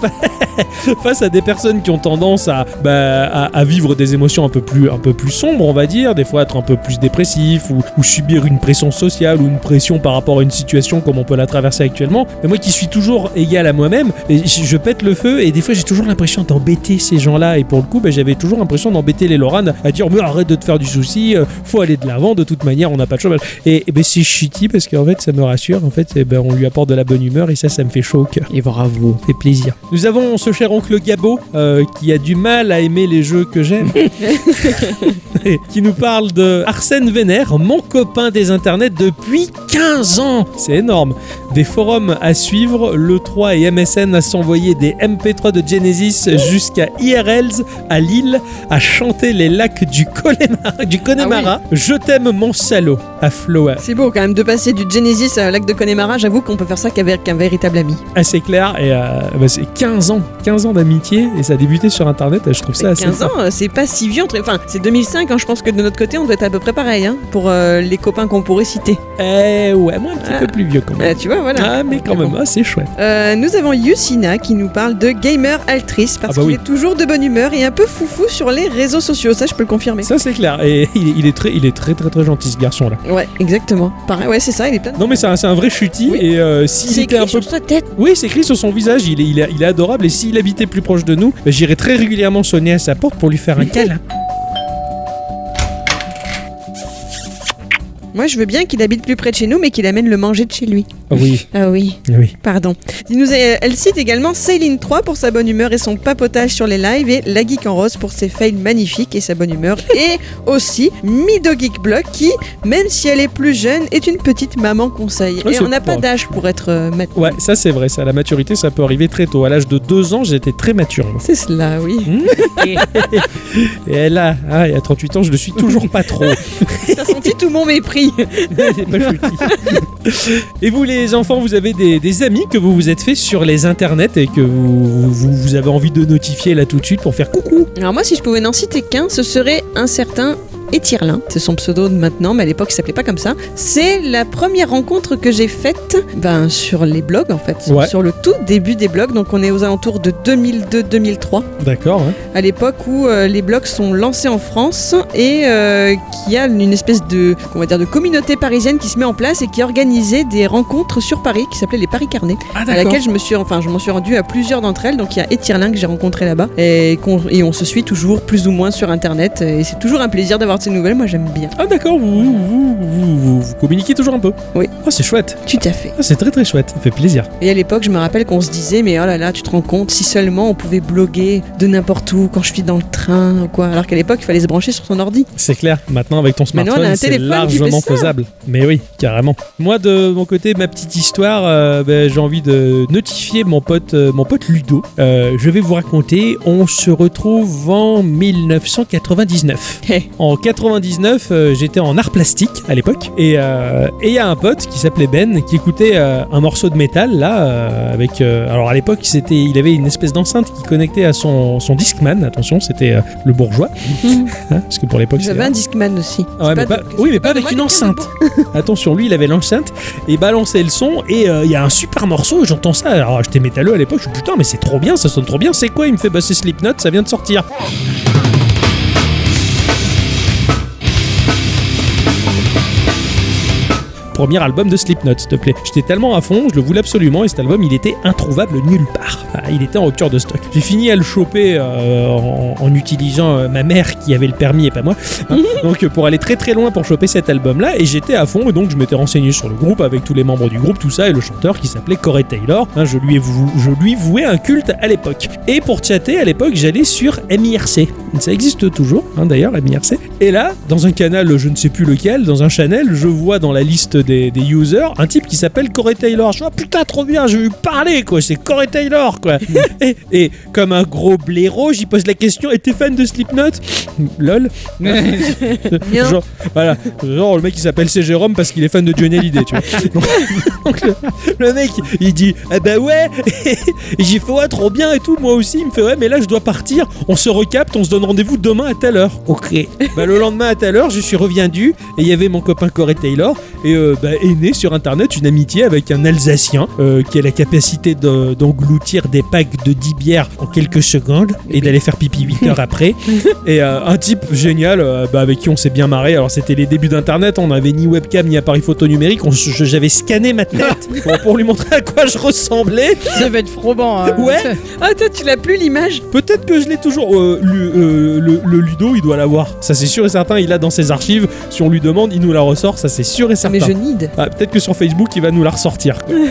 face à des personnes qui ont tendance à, bah, à, à vivre des émotions un peu plus un peu plus sombres, on va dire, des fois être un peu plus dépressif ou, ou subir une pression sociale ou une pression par rapport à une situation comme on peut la traverser actuellement. Mais moi qui suis toujours égal à moi-même, je, je pète le feu et des fois j'ai toujours l'impression d'embêter ces gens-là et pour le coup, bah, j'avais toujours l'impression d'embêter les Loranes à dire mais arrête de te faire du souci, euh, faut aller de l'avant, de toute manière on n'a pas de chômage. Et, et ben c'est shitty parce qu'en fait ça me rassure, en fait eh ben, on lui apporte de la bonne humeur et ça ça me fait chaud au cœur Et bravo. fait plaisir. Nous avons ce cher oncle Gabo euh, qui a du mal à aimer les jeux que j'aime, qui nous parle de Arsène Vénère, mon copain des internets depuis 15 ans. C'est énorme. Des forums à suivre, le3 et MSN à s'envoyer des MP3 de Genesis jusqu'à IRLs à Lille à chanter les lacs du Connemara. Du Connemara. Je t'aime mon salaud à Floa. C'est beau quand même de passer du Genesis à lac de Connemara. J'avoue qu'on peut faire ça qu'avec un véritable ami. assez clair et euh, bah, c'est 15 ans 15 ans d'amitié et ça a débuté sur internet et je trouve ça assez 15 fort. ans, euh, c'est pas si vieux. entre- Enfin, c'est 2005. hein, Je pense que de notre côté, on doit être à peu près pareil hein, pour euh, les copains qu'on pourrait citer. eh ouais moi un petit Ah. peu plus vieux quand même tu vois, voilà. ah mais quand même ah, c'est chouette Euh, nous avons Yusina qui nous parle de gamer altrice parce Ah bah qu'il oui. est toujours de bonne humeur et un peu foufou sur les réseaux sociaux. Ça, je peux le confirmer. ça c'est clair et il est, il est très il est très très très gentil ce garçon là Ouais, exactement. Pareil, ouais, c'est ça. Il est plein de. non mais c'est un, c'est un vrai chutis Oui. et euh, s'il C'est était un peu sur sa tête. oui c'est écrit sur son visage il est, il est, il est adorable et s'il habitait plus proche de nous bah, j'irais très régulièrement sonner à sa porte pour lui faire Moi, je veux bien qu'il habite plus près de chez nous, mais qu'il amène le manger de chez lui. Ah oui Ah oui. oui Pardon. Il nous a- elle cite également Céline 3 pour sa bonne humeur et son papotage sur les lives et La Geek en Rose pour ses fails magnifiques et sa bonne humeur. Et aussi Mido Geek Blog qui, même si elle est plus jeune, est une petite maman conseil. Ouais, et on n'a pas d'âge pour être euh, mat- ouais ça c'est vrai ça la maturité ça peut arriver très tôt à l'âge de 2 ans j'étais très mature. C'est cela, oui. Et là, ah, il y a 38 ans, je le suis toujours pas trop. T'as senti tout mon mépris. Et vous, les enfants, vous avez des, amis que vous vous êtes fait sur les internets et que vous avez envie de notifier là tout de suite pour faire coucou. Alors moi, si je pouvais n'en citer qu'un, ce serait un certain Étirlin. C'est son pseudo de maintenant, mais à l'époque, il s'appelait pas comme ça. C'est la première rencontre que j'ai faite ben, sur les blogs, en fait. Ouais. Sur le tout début des blogs. Donc, on est aux alentours de 2002-2003. D'accord. à l'époque où euh, les blogs sont lancés en France et euh, qu'il y a une espèce de, on va dire, de communauté parisienne qui se met en place et qui organisait des rencontres sur Paris qui s'appelaient les Paris Carnets, Ah, à laquelle je me suis, enfin, je m'en suis rendu à plusieurs d'entre elles. Donc il y a Etirlin que j'ai rencontré là-bas et, qu'on- et on se suit toujours plus ou moins sur Internet et c'est toujours un plaisir d'avoir ces nouvelles. Moi j'aime bien. Ah, d'accord, vous, vous, vous, vous- vous communiquez toujours un peu. Oui. Ah, c'est chouette. Tout à fait. Ah, c'est très très chouette, ça fait plaisir. Et à l'époque, je me rappelle qu'on se disait, mais oh là là, tu te rends compte, si seulement on pouvait bloguer de n'importe où quand je suis dans le train ou quoi. Alors qu'à l'époque, il fallait se brancher sur son ordi. C'est clair, maintenant avec ton smartphone, c'est largement faisable. Mais oui, carrément. Moi, de mon côté, ma petite histoire, euh, ben, j'ai envie de notifier mon pote, euh, mon pote Ludo. Euh, je vais vous raconter, on se retrouve en 1999. Hey. En 99, euh, j'étais en art plastique à l'époque, et euh, et il y a un pote qui s'appelait Ben qui écoutait euh, un morceau de métal là, euh, avec. alors à l'époque, c'était, il avait une espèce d'enceinte qui connectait à son son Discman. Attention, c'était le bourgeois, Hein, parce que pour l'époque. J'avais un Discman aussi. Ah ouais, C'est mais pas pas- de- oui, mais pas avec une enceinte. Attention, lui, il avait l'enceinte et balançait le son et il y a un super morceau. J'entends ça. Alors j'étais métalleux à l'époque. Je suis putain, mais c'est trop bien, ça sonne trop bien. C'est quoi Il me fait bah c'est Slipknot, ça vient de sortir. Premier album de Slipknot, s'il te plaît. J'étais tellement à fond, je le voulais absolument et cet album il était introuvable nulle part. Ah, il était en rupture de stock. J'ai fini à le choper euh, en, en utilisant euh, ma mère qui avait le permis et pas moi. Hein. donc euh, pour aller très très loin pour choper cet album là et j'étais à fond et donc je m'étais renseigné sur le groupe avec tous les membres du groupe, tout ça et le chanteur qui s'appelait Corey Taylor. Hein, je, lui ai vou- je lui vouais un culte à l'époque. Et pour chatter à l'époque j'allais sur MIRC. Ça existe toujours hein, d'ailleurs MIRC. Et là, dans un canal, je ne sais plus lequel, dans un channel, je vois dans la liste des, des users un type qui s'appelle Corey Taylor. Je vois putain trop bien, je vais lui parler quoi, c'est Corey Taylor quoi. et, et comme un gros blaireau, j'y pose la question, et t'es fan de Slipknot? Lol. Genre, voilà, genre le mec il s'appelle C. Jérôme parce qu'il est fan de Johnny Hallyday, tu vois. Donc, donc, le, le mec il dit Ah bah ouais j'ai fait ouais, trop bien et tout, moi aussi. Il me fait ouais, mais là je dois partir, on se recapte, on se donne rendez-vous demain à telle heure. Ok. Bah le lendemain à telle heure, je suis reviendu et il y avait mon copain Corey Taylor et euh, bah, est né sur internet une amitié avec un Alsacien euh, qui a la capacité de- d'engloutir des packs de 10 bières en quelques secondes et d'aller faire pipi 8 heures après. Et euh, un type génial euh, bah, avec qui on s'est bien marré. Alors c'était les débuts d'internet, on n'avait ni webcam ni appareil photo numérique. J'avais scanné ma tête pour, pour lui montrer à quoi je ressemblais. Ça va être probant. hein. Ouais. Ah, toi, tu l'as plus l'image? Peut-être que je l'ai toujours. euh, lu- euh, le, le Ludo, il doit l'avoir. Ça c'est sûr et certain. Il l'a dans ses archives. Si on lui demande, il nous la ressort. Ça c'est sûr et certain. Mais je Ah, Peut-être que sur Facebook, il va nous la ressortir. quoi.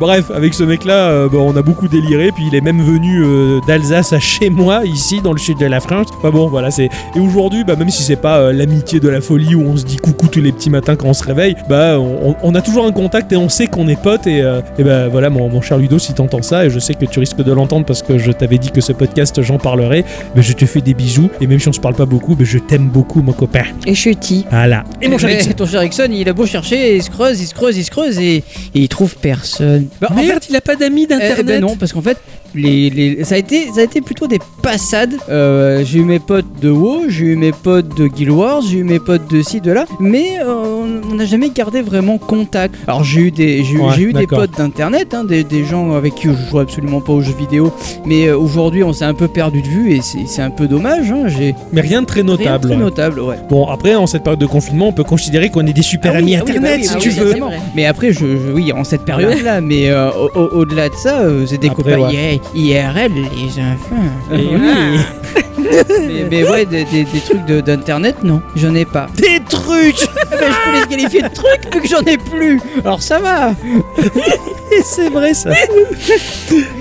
Bref, avec ce mec-là, euh, bah, on a beaucoup déliré. Puis il est même venu euh, d'Alsace à chez moi, ici, dans le sud de la France. Bon, voilà. c'est Et aujourd'hui, bah, même si c'est pas euh, l'amitié de la folie où on se dit coucou tous les petits matins quand on se réveille, bah, on, on a toujours un contact et on sait qu'on est potes. Et, et bah voilà, mon, mon cher Ludo, si t'entends ça, et je sais que tu risques de l'entendre parce que je t'avais dit que ce podcast, j'en parlerai, bah, je te fais des bisous. Et même si on se parle pas beaucoup, je t'aime beaucoup, mon copain. Et chutis. Voilà. Et mon cher Mais ton cher Ixon, il a beau chercher, il se creuse, il se creuse, il se creuse et, et il trouve personne. Bah, en fait, Merde, il a pas d'amis Eh d'internet. ben non, parce qu'en fait, les, les- ça, a été, ça a été plutôt des passades. Euh, j'ai eu mes potes de WoW, j'ai eu mes potes de Guild Wars, j'ai eu mes potes de ci, de là, mais euh, on n'a jamais gardé vraiment contact. Alors j'ai eu des, j'ai eu- Ouais, j'ai eu des d'accord. potes d'internet, hein, des, des gens avec qui je joue absolument pas aux jeux vidéo, mais euh, aujourd'hui on s'est un peu perdu de vue et c'est un peu dommage. Hein, j'ai Mais rien de très rien de notable. très ouais. notable, ouais. Bon, après, en cette période de confinement, on peut considérer qu'on est des super Ah oui, amis ah oui, internet, bah oui, si ah tu veux. Mais après, je, je- oui, en cette période-là, mais euh, au- au- au-delà de ça, c'est des copains ouais. Yeah, IRL, les enfants. Et oui. mais, mais ouais, des, des- des trucs de- d'internet, non, j'en ai pas. Des trucs Ah ben, je peux les qualifier de trucs vu que j'en ai plus. Alors ça va. C'est vrai ça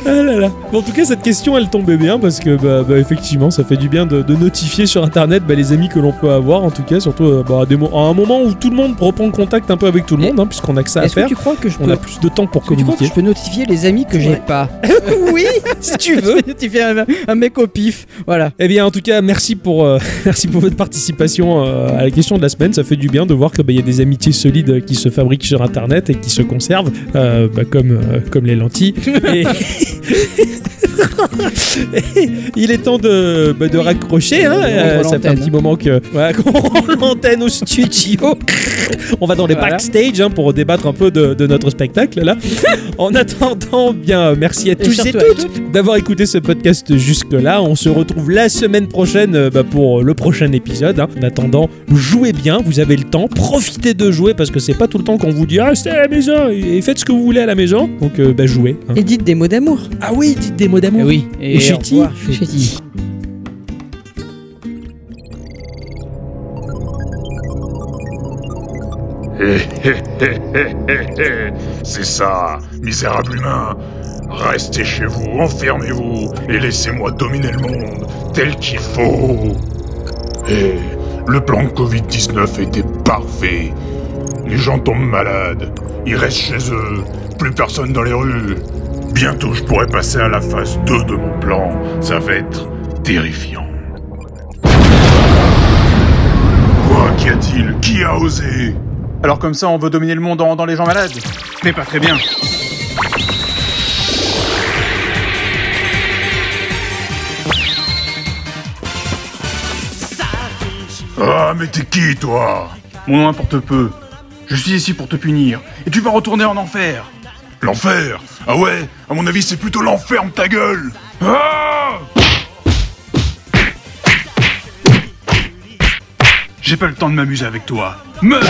Ah là là Bon, En tout cas, cette question, elle tombait bien parce que, bah, bah, effectivement, ça fait du bien de, de notifier sur internet bah, les amis que l'on peut avoir, en tout cas, surtout euh, bah, à, des mo- à un moment où tout le monde reprend contact un peu avec tout le Et- monde, hein, puisqu'on a que ça à Est-ce que faire. tu crois que je peux On a plus de temps pour est-ce que tu crois que communiquer. je peux notifier les amis que j'ai Ouais. pas oui, si tu veux. peux notifier un, un mec au pif. Voilà. Eh bien, en tout cas, merci pour, euh, merci pour votre participation euh, à la question de la semaine. Ça fait du bien de voir qu'il y a des amitiés solides qui se fabriquent sur Internet et qui se conservent, euh, bah, comme, comme les lentilles. Et- Il est temps de, bah, de raccrocher. Hein. Euh, ça fait un petit moment que voilà, qu'on rend l'antenne au studio. On va dans les Voilà. backstage hein, pour débattre un peu de, de notre spectacle là. En attendant, bien, merci à tous et à toutes d'avoir écouté ce podcast jusque-là. On se retrouve la semaine prochaine euh, bah, pour le prochain épisode. hein. En attendant, jouez bien, vous avez le temps, profitez de jouer parce que c'est pas tout le temps qu'on vous dit restez à la maison et et faites ce que vous voulez à la maison. Donc euh, bah, jouez. hein. Et dites des mots d'amour. Ah oui, dites des mots Eh d'amour. oui. Et, Et au revoir, Chuty. C'est ça, misérable humain. Restez chez vous, enfermez-vous, et laissez-moi dominer le monde tel qu'il faut. Et le plan de Covid-19 était parfait. Les gens tombent malades, ils restent chez eux, plus personne dans les rues. Bientôt je pourrai passer à la phase 2 de mon plan. Ça va être terrifiant. Quoi Qu'y a-t-il? Qui a osé? Alors comme ça, on veut dominer le monde dans, dans les gens malades Ce n'est pas très bien. Ah, mais t'es qui, toi? Mon nom importe peu. Je suis ici pour te punir. Et tu vas retourner en enfer. L'enfer? Ah ouais? À mon avis, c'est plutôt l'enferme ta gueule Ah J'ai pas le temps de m'amuser avec toi. Meurs